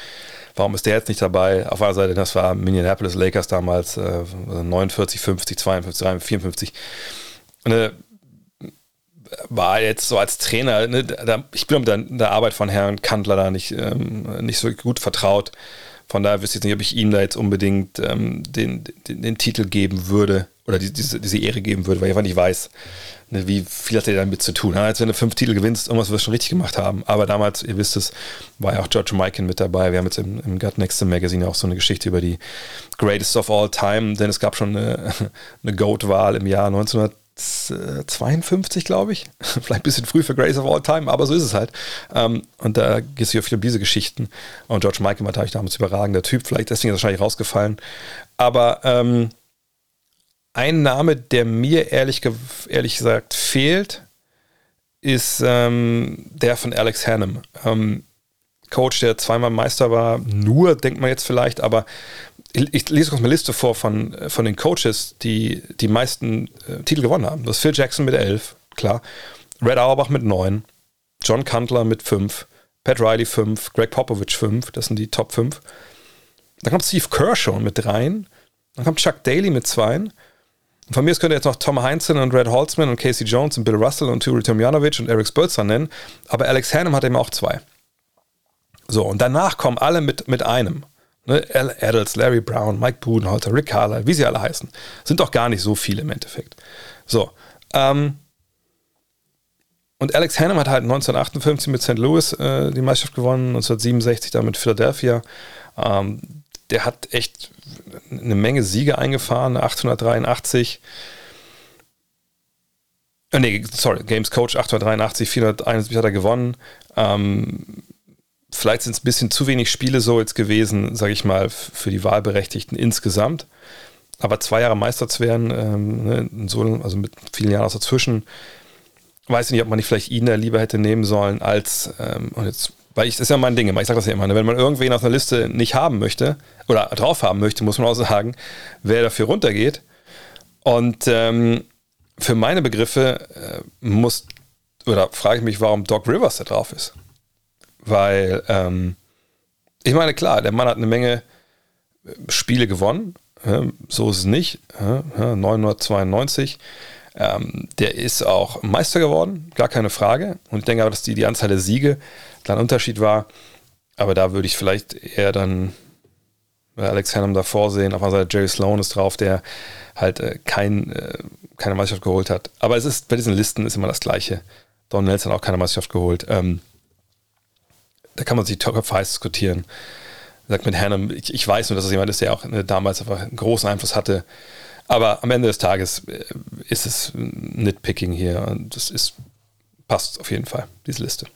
Warum ist der jetzt nicht dabei? Auf einer Seite, das war Minneapolis Lakers damals, äh, 49, 50, 52, 53, 54. Ne, war jetzt so als Trainer, ne, da, ich bin mit der, der, Arbeit von Herrn Kandler da nicht, ähm, nicht so gut vertraut. Von daher wüsste ich nicht, ob ich ihm da jetzt unbedingt ähm, den, den, den, Titel geben würde oder die, diese, diese Ehre geben würde, weil ich einfach nicht weiß, ne, wie viel hat er damit zu tun. Als wenn du fünf Titel gewinnst, irgendwas wirst du schon richtig gemacht haben. Aber damals, ihr wisst es, war ja auch George Mikan mit dabei. Wir haben jetzt im, im Gut Next Magazine auch so eine Geschichte über die Greatest of All Time, denn es gab schon eine, eine GOAT-Wahl im Jahr 1900. 52, glaube ich. Vielleicht ein bisschen früh für Grace of All Time, aber so ist es halt. Ähm, und da geht es viel um diese Geschichten. Und George Michael war natürlich damals überragender Typ, vielleicht deswegen ist er wahrscheinlich rausgefallen. Aber ähm, ein Name, der mir ehrlich, ehrlich gesagt fehlt, ist ähm, der von Alex Hannum. Ähm, Coach, der zweimal Meister war, nur, denkt man jetzt vielleicht, aber ich lese kurz eine Liste vor von, von den Coaches, die die meisten äh, Titel gewonnen haben. Das ist Phil Jackson mit 11, klar. Red Auerbach mit 9, John Cantler mit 5, Pat Riley 5, Greg Popovich 5, das sind die Top 5. Dann kommt Steve Kershaw mit 3, dann kommt Chuck Daly mit 2. Und von mir aus könnt ihr jetzt noch Tom Heinzen und Red Holtzman und Casey Jones und Bill Russell und Turi Tomjanovic und Eric Spurzer nennen. Aber Alex Hannum hat eben auch zwei. So, und danach kommen alle mit, mit einem. Ne, Al Adels, Larry Brown, Mike Budenholzer, Rick Carlisle, wie sie alle heißen. Sind doch gar nicht so viele im Endeffekt. So. Ähm, und Alex Hannum hat halt 1958 mit St. Louis äh, die Meisterschaft gewonnen, 1967 dann mit Philadelphia. Ähm, der hat echt eine Menge Siege eingefahren, 883. Äh, nee, sorry, Games Coach 883, 471 hat er gewonnen. Ähm, vielleicht sind es ein bisschen zu wenig Spiele so jetzt gewesen, sage ich mal, für die Wahlberechtigten insgesamt. Aber zwei Jahre Meister zu werden, ähm, ne, so, also mit vielen Jahren auch dazwischen, weiß ich nicht, ob man nicht vielleicht ihn da lieber hätte nehmen sollen als, ähm, und jetzt, weil ich, das ist ja mein Ding ich sage das ja immer, ne, wenn man irgendwen auf einer Liste nicht haben möchte oder drauf haben möchte, muss man auch sagen, wer dafür runtergeht. Und ähm, für meine Begriffe äh, muss, oder frage ich mich, warum Doc Rivers da drauf ist. Weil, ähm, ich meine, klar, der Mann hat eine Menge äh, Spiele gewonnen. so ist es nicht. 992. Ähm, der ist auch Meister geworden, gar keine Frage. Und ich denke aber, dass die, die Anzahl der Siege ein Unterschied war. Aber da würde ich vielleicht eher dann Alex Hannum davor sehen. Auf einmal Jerry Sloan ist drauf, der halt äh, kein, äh, keine Meisterschaft geholt hat. Aber es ist bei diesen Listen ist immer das Gleiche. Don Nelson hat auch keine Meisterschaft geholt. Da kann man sich Top heiß diskutieren. Sagt mit Hannum, ich, ich, weiß nur, dass es jemand ist, der auch äh, damals einfach einen großen Einfluss hatte. Aber am Ende des Tages äh, ist es Nitpicking hier und das ist, passt auf jeden Fall, diese Liste.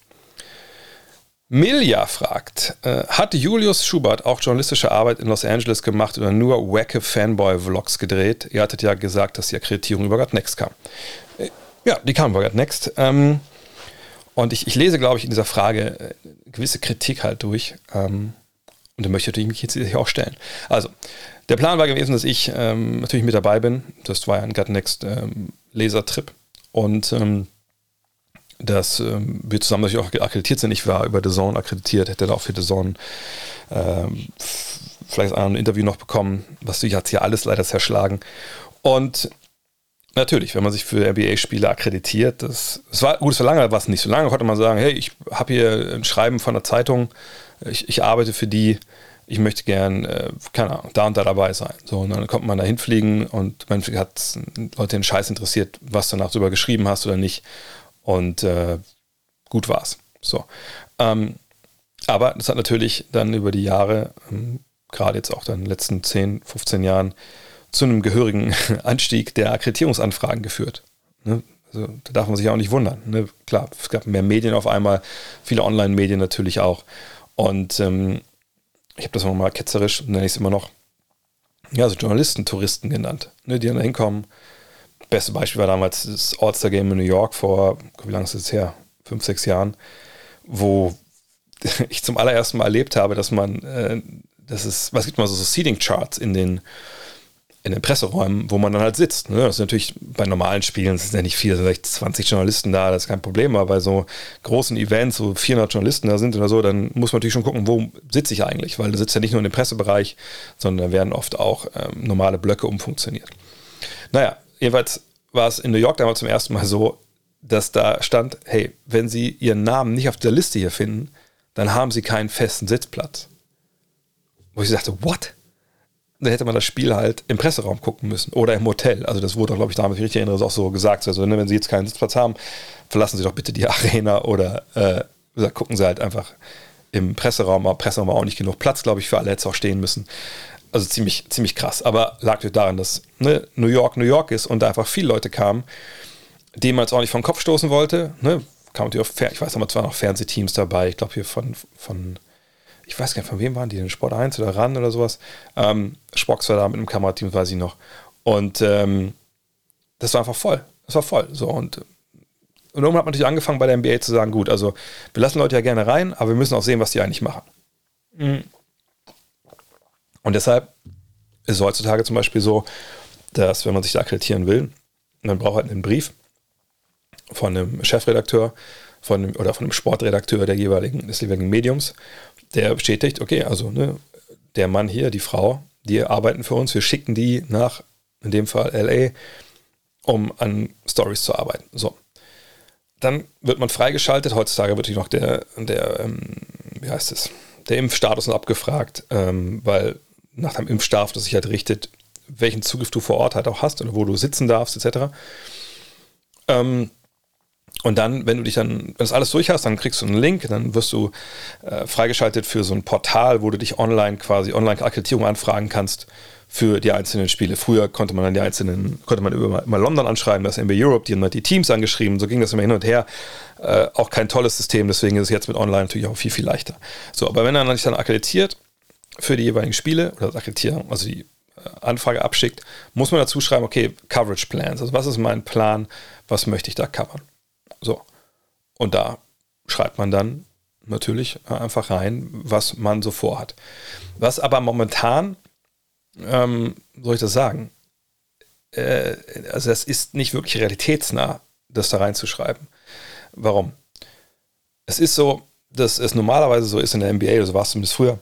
Milja fragt, äh, hat Julius Schubert auch journalistische Arbeit in Los Angeles gemacht oder nur wacke Fanboy-Vlogs gedreht? Ihr hattet ja gesagt, dass die Akkreditierung über God Next kam. Äh, ja, die kam über God Next. Ähm, und ich, ich lese, glaube ich, in dieser Frage äh, gewisse Kritik halt durch. Ähm, Und dann möchte ich mich jetzt hier auch stellen. Also, der Plan war gewesen, dass ich ähm, natürlich mit dabei bin. Das war ja ein Gut Next ähm, Lasertrip. Und ähm, dass ähm, wir zusammen natürlich auch akkreditiert sind. Ich war über The Zone akkreditiert, hätte da auch für The Zone ähm, vielleicht ein Interview noch bekommen, was du hat hier alles leider zerschlagen. Und natürlich, wenn man sich für NBA-Spiele akkreditiert, das, das war gut, für lange war es nicht so lange, konnte man sagen, hey, ich habe hier ein Schreiben von der Zeitung, ich, ich arbeite für die, ich möchte gern, äh, keine Ahnung, da und da dabei sein. So, und dann kommt man da hinfliegen und man hat Leute den Scheiß interessiert, was du danach drüber geschrieben hast oder nicht. Und äh, gut war's. So. Ähm, aber das hat natürlich dann über die Jahre, ähm, gerade jetzt auch dann in den letzten 10, 15 Jahren, zu einem gehörigen Anstieg der Akkreditierungsanfragen geführt. Ne? Also, da darf man sich auch nicht wundern. Ne? Klar, es gab mehr Medien auf einmal, viele Online-Medien natürlich auch. Und ähm, ich habe das auch mal ketzerisch, nenne ich es immer noch, ja, so Journalisten, Touristen genannt, ne? die dann da hinkommen. Beste Beispiel war damals das All-Star-Game in New York vor, wie lange ist es her? Fünf, sechs Jahren, wo ich zum allerersten Mal erlebt habe, dass man, äh, das ist, was gibt man so, so Seating-Charts in den in den Presseräumen, wo man dann halt sitzt. Ne? Das ist natürlich bei normalen Spielen, es sind ja nicht viele, sind vielleicht 20 Journalisten da, das ist kein Problem, aber bei so großen Events, wo 400 Journalisten da sind oder so, dann muss man natürlich schon gucken, wo sitze ich eigentlich, weil du sitzt ja nicht nur in dem Pressebereich, sondern da werden oft auch ähm, normale Blöcke umfunktioniert. Naja, jedenfalls war es in New York damals zum ersten Mal so, dass da stand, hey, wenn Sie Ihren Namen nicht auf der Liste hier finden, dann haben Sie keinen festen Sitzplatz. Wo ich sagte, what? Dann hätte man das Spiel halt im Presseraum gucken müssen oder im Hotel. Also das wurde, glaube ich, damals, wenn ich richtig erinnere, auch so gesagt. Also ne, wenn Sie jetzt keinen Sitzplatz haben, verlassen Sie doch bitte die Arena oder äh, gucken Sie halt einfach im Presseraum. Aber Presseraum war auch nicht genug Platz, glaube ich, für alle hätte es auch stehen müssen. Also ziemlich, ziemlich krass. Aber lag daran, dass ne, New York New York ist und da einfach viele Leute kamen, denen man jetzt auch nicht vom Kopf stoßen wollte. Ne? Kam natürlich auch, ich weiß noch, es waren noch Fernsehteams dabei. Ich glaube hier von, von ich weiß gar nicht, von wem waren die denn? Sport 1 oder RAN oder sowas. Ähm, Spocks war da mit einem Kamerateam, weiß ich noch. Und ähm, das war einfach voll. Das war voll. So und, und irgendwann hat man natürlich angefangen bei der NBA zu sagen, gut, also wir lassen Leute ja gerne rein, aber wir müssen auch sehen, was die eigentlich machen. Mhm. Und deshalb ist es heutzutage zum Beispiel so, dass wenn man sich da akkreditieren will, dann braucht man einen Brief von einem Chefredakteur von einem, oder von einem Sportredakteur der jeweiligen, des jeweiligen Mediums der bestätigt, okay, also ne, der Mann hier, die Frau, die arbeiten für uns, wir schicken die nach, in dem Fall LA, um an Stories zu arbeiten. So. Dann wird man freigeschaltet. Heutzutage wird noch der, der ähm, wie heißt es, der Impfstatus abgefragt, ähm, weil nach dem Impfstatus sich halt richtet, welchen Zugriff du vor Ort halt auch hast oder wo du sitzen darfst, etc. Ähm, und dann, wenn du dich dann, wenn das alles durch hast, dann kriegst du einen Link, dann wirst du äh, freigeschaltet für so ein Portal, wo du dich online quasi, online Akkreditierung anfragen kannst für die einzelnen Spiele. Früher konnte man dann die einzelnen, konnte man immer, immer London anschreiben, das NBA Europe, die haben halt die Teams angeschrieben, so ging das immer hin und her. Äh, auch kein tolles System, deswegen ist es jetzt mit online natürlich auch viel, viel leichter. So, aber wenn er sich dann akkreditiert für die jeweiligen Spiele oder das Akkreditierung, also die äh, Anfrage abschickt, muss man dazu schreiben, okay, Coverage Plans, also was ist mein Plan, was möchte ich da covern? So. Und da schreibt man dann natürlich einfach rein, was man so vorhat. Was aber momentan, ähm, soll ich das sagen, äh, also es ist nicht wirklich realitätsnah, das da reinzuschreiben. Warum? Es ist so, dass es normalerweise so ist in der NBA, also war es zumindest früher,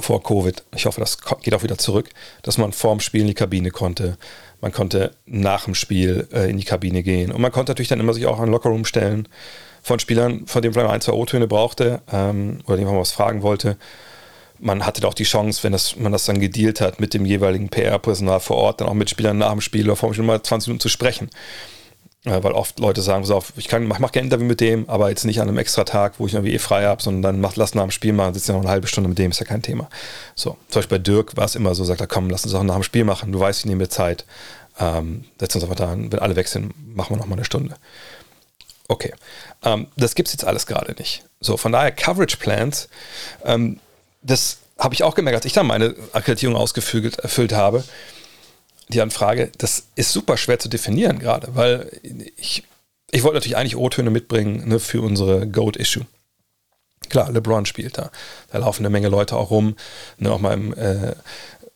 vor Covid, ich hoffe, das geht auch wieder zurück, dass man vorm Spiel in die Kabine konnte, man konnte nach dem Spiel äh, in die Kabine gehen. Und man konnte natürlich dann immer sich auch an Lockerroom stellen von Spielern, von denen man ein, zwei O-Töne brauchte ähm, oder denen man was fragen wollte. Man hatte auch die Chance, wenn das, man das dann gedealt hat mit dem jeweiligen PR-Personal vor Ort, dann auch mit Spielern nach dem Spiel oder vor dem Spiel mal 20 Minuten zu sprechen. Äh, weil oft Leute sagen, so, ich kann, mach, mach gerne ein Interview mit dem, aber jetzt nicht an einem extra Tag, wo ich irgendwie eh frei habe, sondern dann mach, lass nach dem Spiel machen, sitzen ja noch eine halbe Stunde mit dem, ist ja kein Thema. So, zum Beispiel bei Dirk war es immer so, sagt er, komm, lass uns auch nach dem Spiel machen, du weißt, ich nehme mir Zeit. Ähm, setzen uns einfach da an, wenn alle weg sind, machen wir noch mal eine Stunde. Okay, ähm, das gibt es jetzt alles gerade nicht. So, von daher Coverage Plans, ähm, das habe ich auch gemerkt, als ich dann meine Akkreditierung ausgefüllt erfüllt habe. Die Anfrage, das ist super schwer zu definieren gerade, weil ich, ich wollte natürlich eigentlich O-Töne mitbringen ne, für unsere Goat-Issue. Klar, LeBron spielt da. Da laufen eine Menge Leute auch rum. Ne, auch mal im, äh,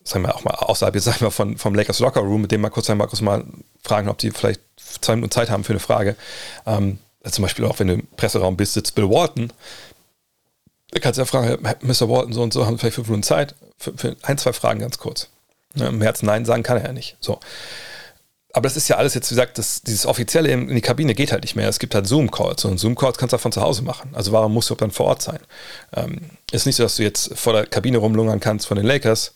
sagen wir auch mal außerhalb jetzt sagen wir von, vom Lakers Locker Room, mit dem mal kurz einmal kurz mal fragen, ob die vielleicht zwei Minuten Zeit haben für eine Frage. Ähm, zum Beispiel auch, wenn du im Presseraum bist, sitzt Bill Walton. Da kannst du ja fragen, Mr. Walton, so und so, haben vielleicht fünf Minuten Zeit für, für ein, zwei Fragen ganz kurz. Ne, Im Herzen Nein sagen kann er ja nicht. So. Aber das ist ja alles jetzt, wie gesagt, das, dieses Offizielle in, in die Kabine geht halt nicht mehr. Es gibt halt Zoom-Calls und Zoom-Calls kannst du auch von zu Hause machen. Also warum musst du dann vor Ort sein? Ähm, ist nicht so, dass du jetzt vor der Kabine rumlungern kannst von den Lakers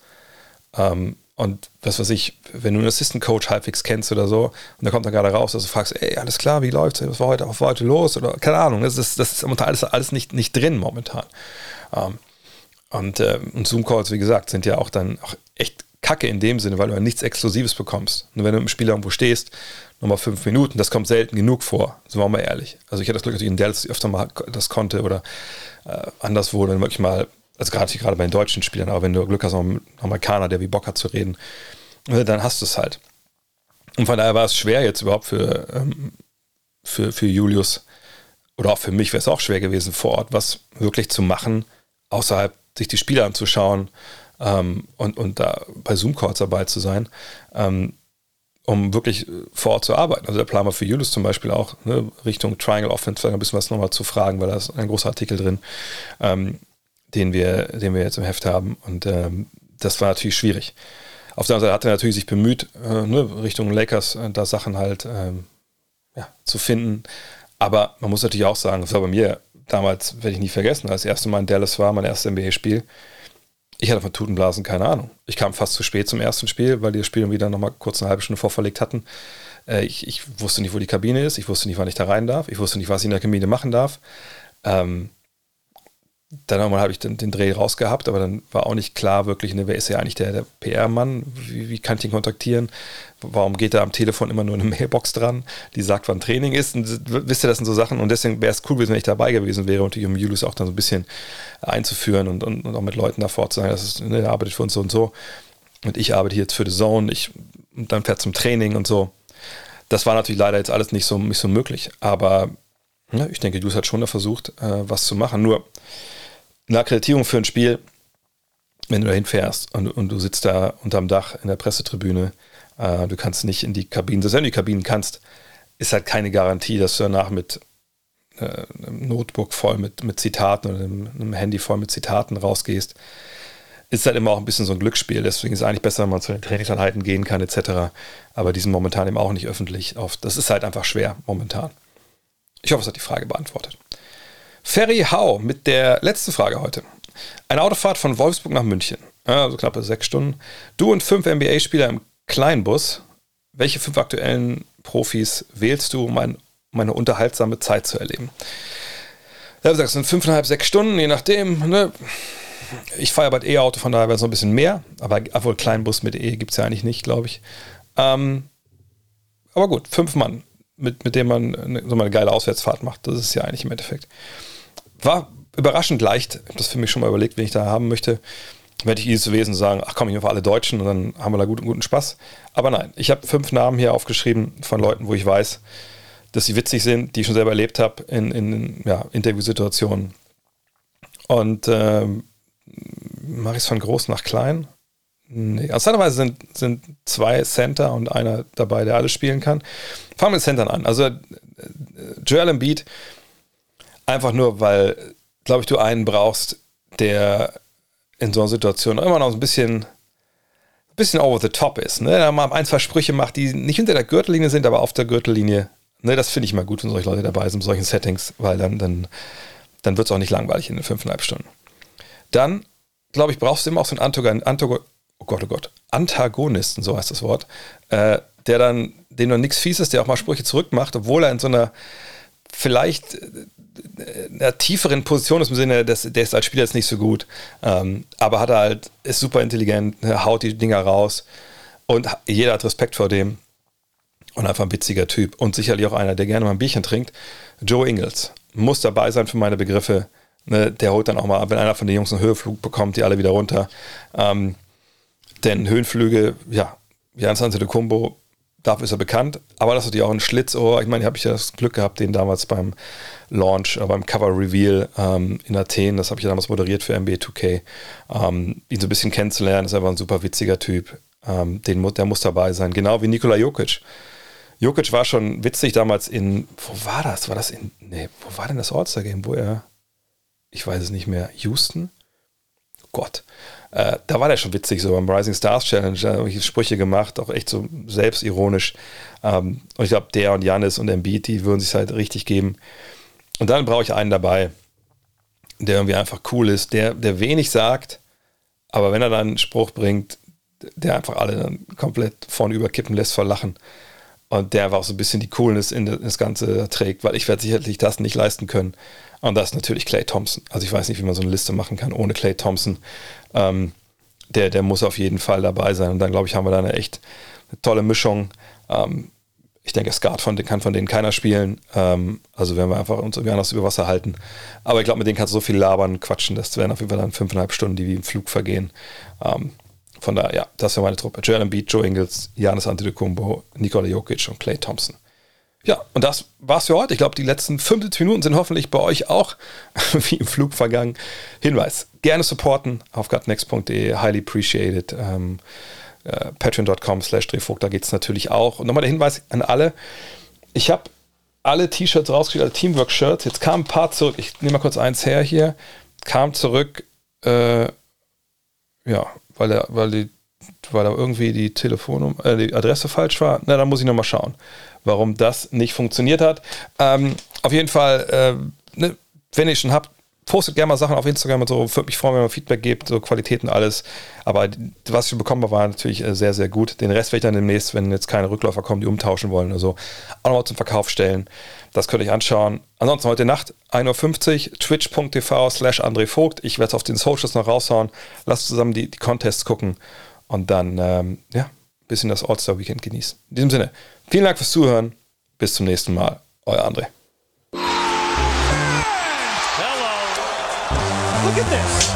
ähm, und was weiß ich, wenn du einen Assistant Coach halbwegs kennst oder so, und da kommt dann gerade raus, dass du fragst, ey, alles klar, wie läuft's? Was war heute, was war heute los? Oder keine Ahnung, das ist, das ist alles, alles nicht, nicht drin momentan. Ähm, und, äh, und Zoom-Calls, wie gesagt, sind ja auch dann auch echt kacke in dem Sinne, weil du ja nichts Exklusives bekommst. Nur wenn du im Spiel irgendwo stehst, nochmal fünf Minuten, das kommt selten genug vor, sind wir mal ehrlich. Also ich hatte das Glück, dass ich in Dallas öfter mal das konnte oder äh, anderswo dann wirklich mal also gerade gerade bei den deutschen Spielern, aber wenn du Glück hast, noch einen Amerikaner, der wie Bock hat zu reden, äh, dann hast du es halt. Und von daher war es schwer jetzt überhaupt für, ähm, für, für Julius oder auch für mich wäre es auch schwer gewesen, vor Ort was wirklich zu machen, außerhalb sich die Spiele anzuschauen ähm, und, und da bei dabei zu sein, ähm, um wirklich vor Ort zu arbeiten. Also der Plan war für Julius zum Beispiel auch, ne, Richtung Triangle Offense, ein bisschen was nochmal zu fragen, weil da ist ein großer Artikel drin. Ähm, den wir, den wir jetzt im Heft haben. Und ähm, das war natürlich schwierig. Auf der anderen Seite hat er natürlich sich bemüht, äh, ne, Richtung Lakers äh, da Sachen halt ähm, ja, zu finden. Aber man muss natürlich auch sagen, das war bei mir damals, werde ich nie vergessen, als das erste Mal in Dallas war, mein erstes NBA-Spiel. Ich hatte von Tutenblasen keine Ahnung. Ich kam fast zu spät zum ersten Spiel, weil die das Spiel wieder nochmal kurz eine halbe Stunde vorverlegt hatten. Äh, ich, ich, wusste nicht, wo die Kabine ist. Ich wusste nicht, wann ich da rein darf. Ich wusste nicht, was ich in der Kabine machen darf. Ähm, dann einmal habe ich den, den, Dreh rausgehabt, aber dann war auch nicht klar wirklich, ne, wer ist ja eigentlich der, der PR-Mann, wie, wie, kann ich ihn kontaktieren, warum geht er am Telefon immer nur eine Mailbox dran, die sagt, wann Training ist, und, wisst ihr, das sind so Sachen. Und deswegen wäre es cool gewesen, wenn ich dabei gewesen wäre und um Julius auch dann so ein bisschen einzuführen und, und, und auch mit Leuten davor zu sagen, das ist, ne, er arbeitet für uns so und so. Und ich arbeite jetzt für The Zone, ich, und dann fährt zum Training und so. Das war natürlich leider jetzt alles nicht so, nicht so möglich, aber ja, ich denke, Julius hat schon da versucht, äh, was zu machen, nur eine Akkreditierung für ein Spiel, wenn du da hinfährst und, und du sitzt da unterm Dach in der Pressetribüne, äh, du kannst nicht in die Kabinen, selbst wenn du die Kabinen kannst, ist halt keine Garantie, dass du danach mit äh, einem Notebook voll mit, mit Zitaten oder einem, einem, Handy voll mit Zitaten rausgehst. Ist halt immer auch ein bisschen so ein Glücksspiel. Deswegen ist es eigentlich besser, wenn man zu den Trainingseinheiten gehen kann, etc. Aber die sind momentan eben auch nicht öffentlich. Auf, das ist halt einfach schwer momentan. Ich hoffe, es hat die Frage beantwortet. Ferry Hau mit der letzten Frage heute. Eine Autofahrt von Wolfsburg nach München. Also knappe sechs Stunden. Du und fünf NBA-Spieler im Kleinbus. Welche fünf aktuellen Profis wählst du, um, ein, um eine unterhaltsame Zeit zu erleben? Ja, wie gesagt, es sind fünfeinhalb, sechs Stunden, je nachdem. Ne? Ich fahre bald E-Auto, von daher wäre es noch ein bisschen mehr. Aber obwohl Kleinbus mit E gibt es ja eigentlich nicht, glaube ich. Ähm, aber gut, fünf Mann, mit, mit dem man eine, so eine geile Auswärtsfahrt macht. Das ist ja eigentlich im Endeffekt. War überraschend leicht. Ich habe das für mich schon mal überlegt, wen ich da haben möchte. Werde ich dieses Wesen sagen, ach komm, ich nehme alle Deutschen und dann haben wir da guten, guten Spaß. Aber nein, ich habe fünf Namen hier aufgeschrieben von Leuten, wo ich weiß, dass sie witzig sind, die ich schon selber erlebt habe in, in ja, Interviewsituationen. Und ähm, mache ich es von groß nach klein? Nee. Interessanterweise sind, sind zwei Center und einer dabei, der alles spielen kann. Fangen wir mit Centern an. Also äh, Joel Embiid Einfach nur, weil, glaube ich, du einen brauchst, der in so einer Situation immer noch ein bisschen, ein bisschen over the top ist. Ne? Der mal ein, zwei Sprüche macht, die nicht hinter der Gürtellinie sind, aber auf der Gürtellinie. Ne, das finde ich mal gut, wenn solche Leute dabei sind in solchen Settings, weil dann, dann, dann wird es auch nicht langweilig in den fünfeinhalb Stunden. Dann, glaube ich, brauchst du immer auch so einen Antagon, Antagon, oh Gott, oh Gott, Antagonisten, so heißt das Wort, äh, der dann, dem noch nichts fies ist, der auch mal Sprüche zurückmacht, obwohl er in so einer vielleicht einer tieferen Position ist im Sinne, dass der ist als Spieler jetzt nicht so gut, ähm, aber hat er halt, ist super intelligent, ne, haut die Dinger raus und jeder hat Respekt vor dem und einfach ein witziger Typ und sicherlich auch einer, der gerne mal ein Bierchen trinkt. Joe Ingles muss dabei sein für meine Begriffe. Ne, der holt dann auch mal, wenn einer von den Jungs einen Höhenflug bekommt, die alle wieder runter. Ähm, denn Höhenflüge, ja, Jans Antetokounmpo dafür ist er bekannt. Aber das ist natürlich auch ein Schlitzohr. Ich meine, habe ich ja das Glück gehabt, den damals beim Launch, äh, beim Cover Reveal ähm, in Athen, das habe ich ja damals moderiert für NBA 2K, ähm, ihn so ein bisschen kennenzulernen. Ist einfach ein super witziger Typ. Ähm, den, der muss dabei sein. Genau wie Nikola Jokic. Jokic war schon witzig damals in, wo war das? War das in, nee, wo war denn das All-Star-Game, wo er, ich weiß es nicht mehr, Houston? Gott. Äh, da war der schon witzig, so beim Rising Stars Challenge, da habe ich Sprüche gemacht, auch echt so selbstironisch. Ähm, und ich glaube, der und Janis und Embiid, die würden sich halt richtig geben. Und dann brauche ich einen dabei, der irgendwie einfach cool ist, der, der wenig sagt, aber wenn er dann einen Spruch bringt, der einfach alle dann komplett vorne überkippen lässt vor Lachen. Und der einfach auch so ein bisschen die Coolness in das Ganze trägt, weil ich werde sicherlich das nicht leisten können. Und das ist natürlich Clay Thompson. Also ich weiß nicht, wie man so eine Liste machen kann ohne Clay Thompson. Ähm, der, der muss auf jeden Fall dabei sein. Und dann, glaube ich, haben wir da eine echt eine tolle Mischung. Ähm, ich denke, Skat von, kann von denen keiner spielen. Ähm, also werden wir einfach uns irgendwie anders über Wasser halten. Aber ich glaube, mit denen kannst du so viel labern, quatschen. Das werden auf jeden Fall dann fünfeinhalb Stunden, die wie im Flug vergehen. Ähm, von daher, ja, das wäre meine Truppe. Joel Embiid, Joe Ingles, Janis Antetokounmpo, Nikola Jokic und Clay Thompson. Ja, und das war's für heute. Ich glaube, die letzten 50 Minuten sind hoffentlich bei euch auch wie im Flug vergangen. Hinweis, gerne supporten auf gutnext.de, highly appreciated. Ähm, äh, Patreon.com slash Drehvogt, da geht es natürlich auch. Und nochmal der Hinweis an alle, ich habe alle T-Shirts rausgeschickt, alle Teamwork-Shirts. Jetzt kamen ein paar zurück. Ich nehme mal kurz eins her hier. Kam zurück, äh, ja, weil, der, weil, die, weil da irgendwie die Telefonnummer, äh, die Adresse falsch war. Na, da muss ich nochmal schauen warum das nicht funktioniert hat. Ähm, auf jeden Fall, äh, ne, wenn ihr schon habt, postet gerne mal Sachen auf Instagram und so. Würde mich freuen, wenn ihr Feedback gebt, so Qualitäten alles. Aber was ich schon bekommen habe, war natürlich äh, sehr, sehr gut. Den Rest werde ich dann demnächst, wenn jetzt keine Rückläufer kommen, die umtauschen wollen oder so, auch nochmal zum Verkauf stellen. Das könnt ihr euch anschauen. Ansonsten heute Nacht 1.50 Uhr, twitch.tv slash André Vogt. Ich werde es auf den Socials noch raushauen. Lasst zusammen die, die Contests gucken und dann, ähm, ja, bisschen das All-Star-Weekend genießen. In diesem Sinne, vielen Dank fürs Zuhören. Bis zum nächsten Mal. Euer André. Hello. Look at this.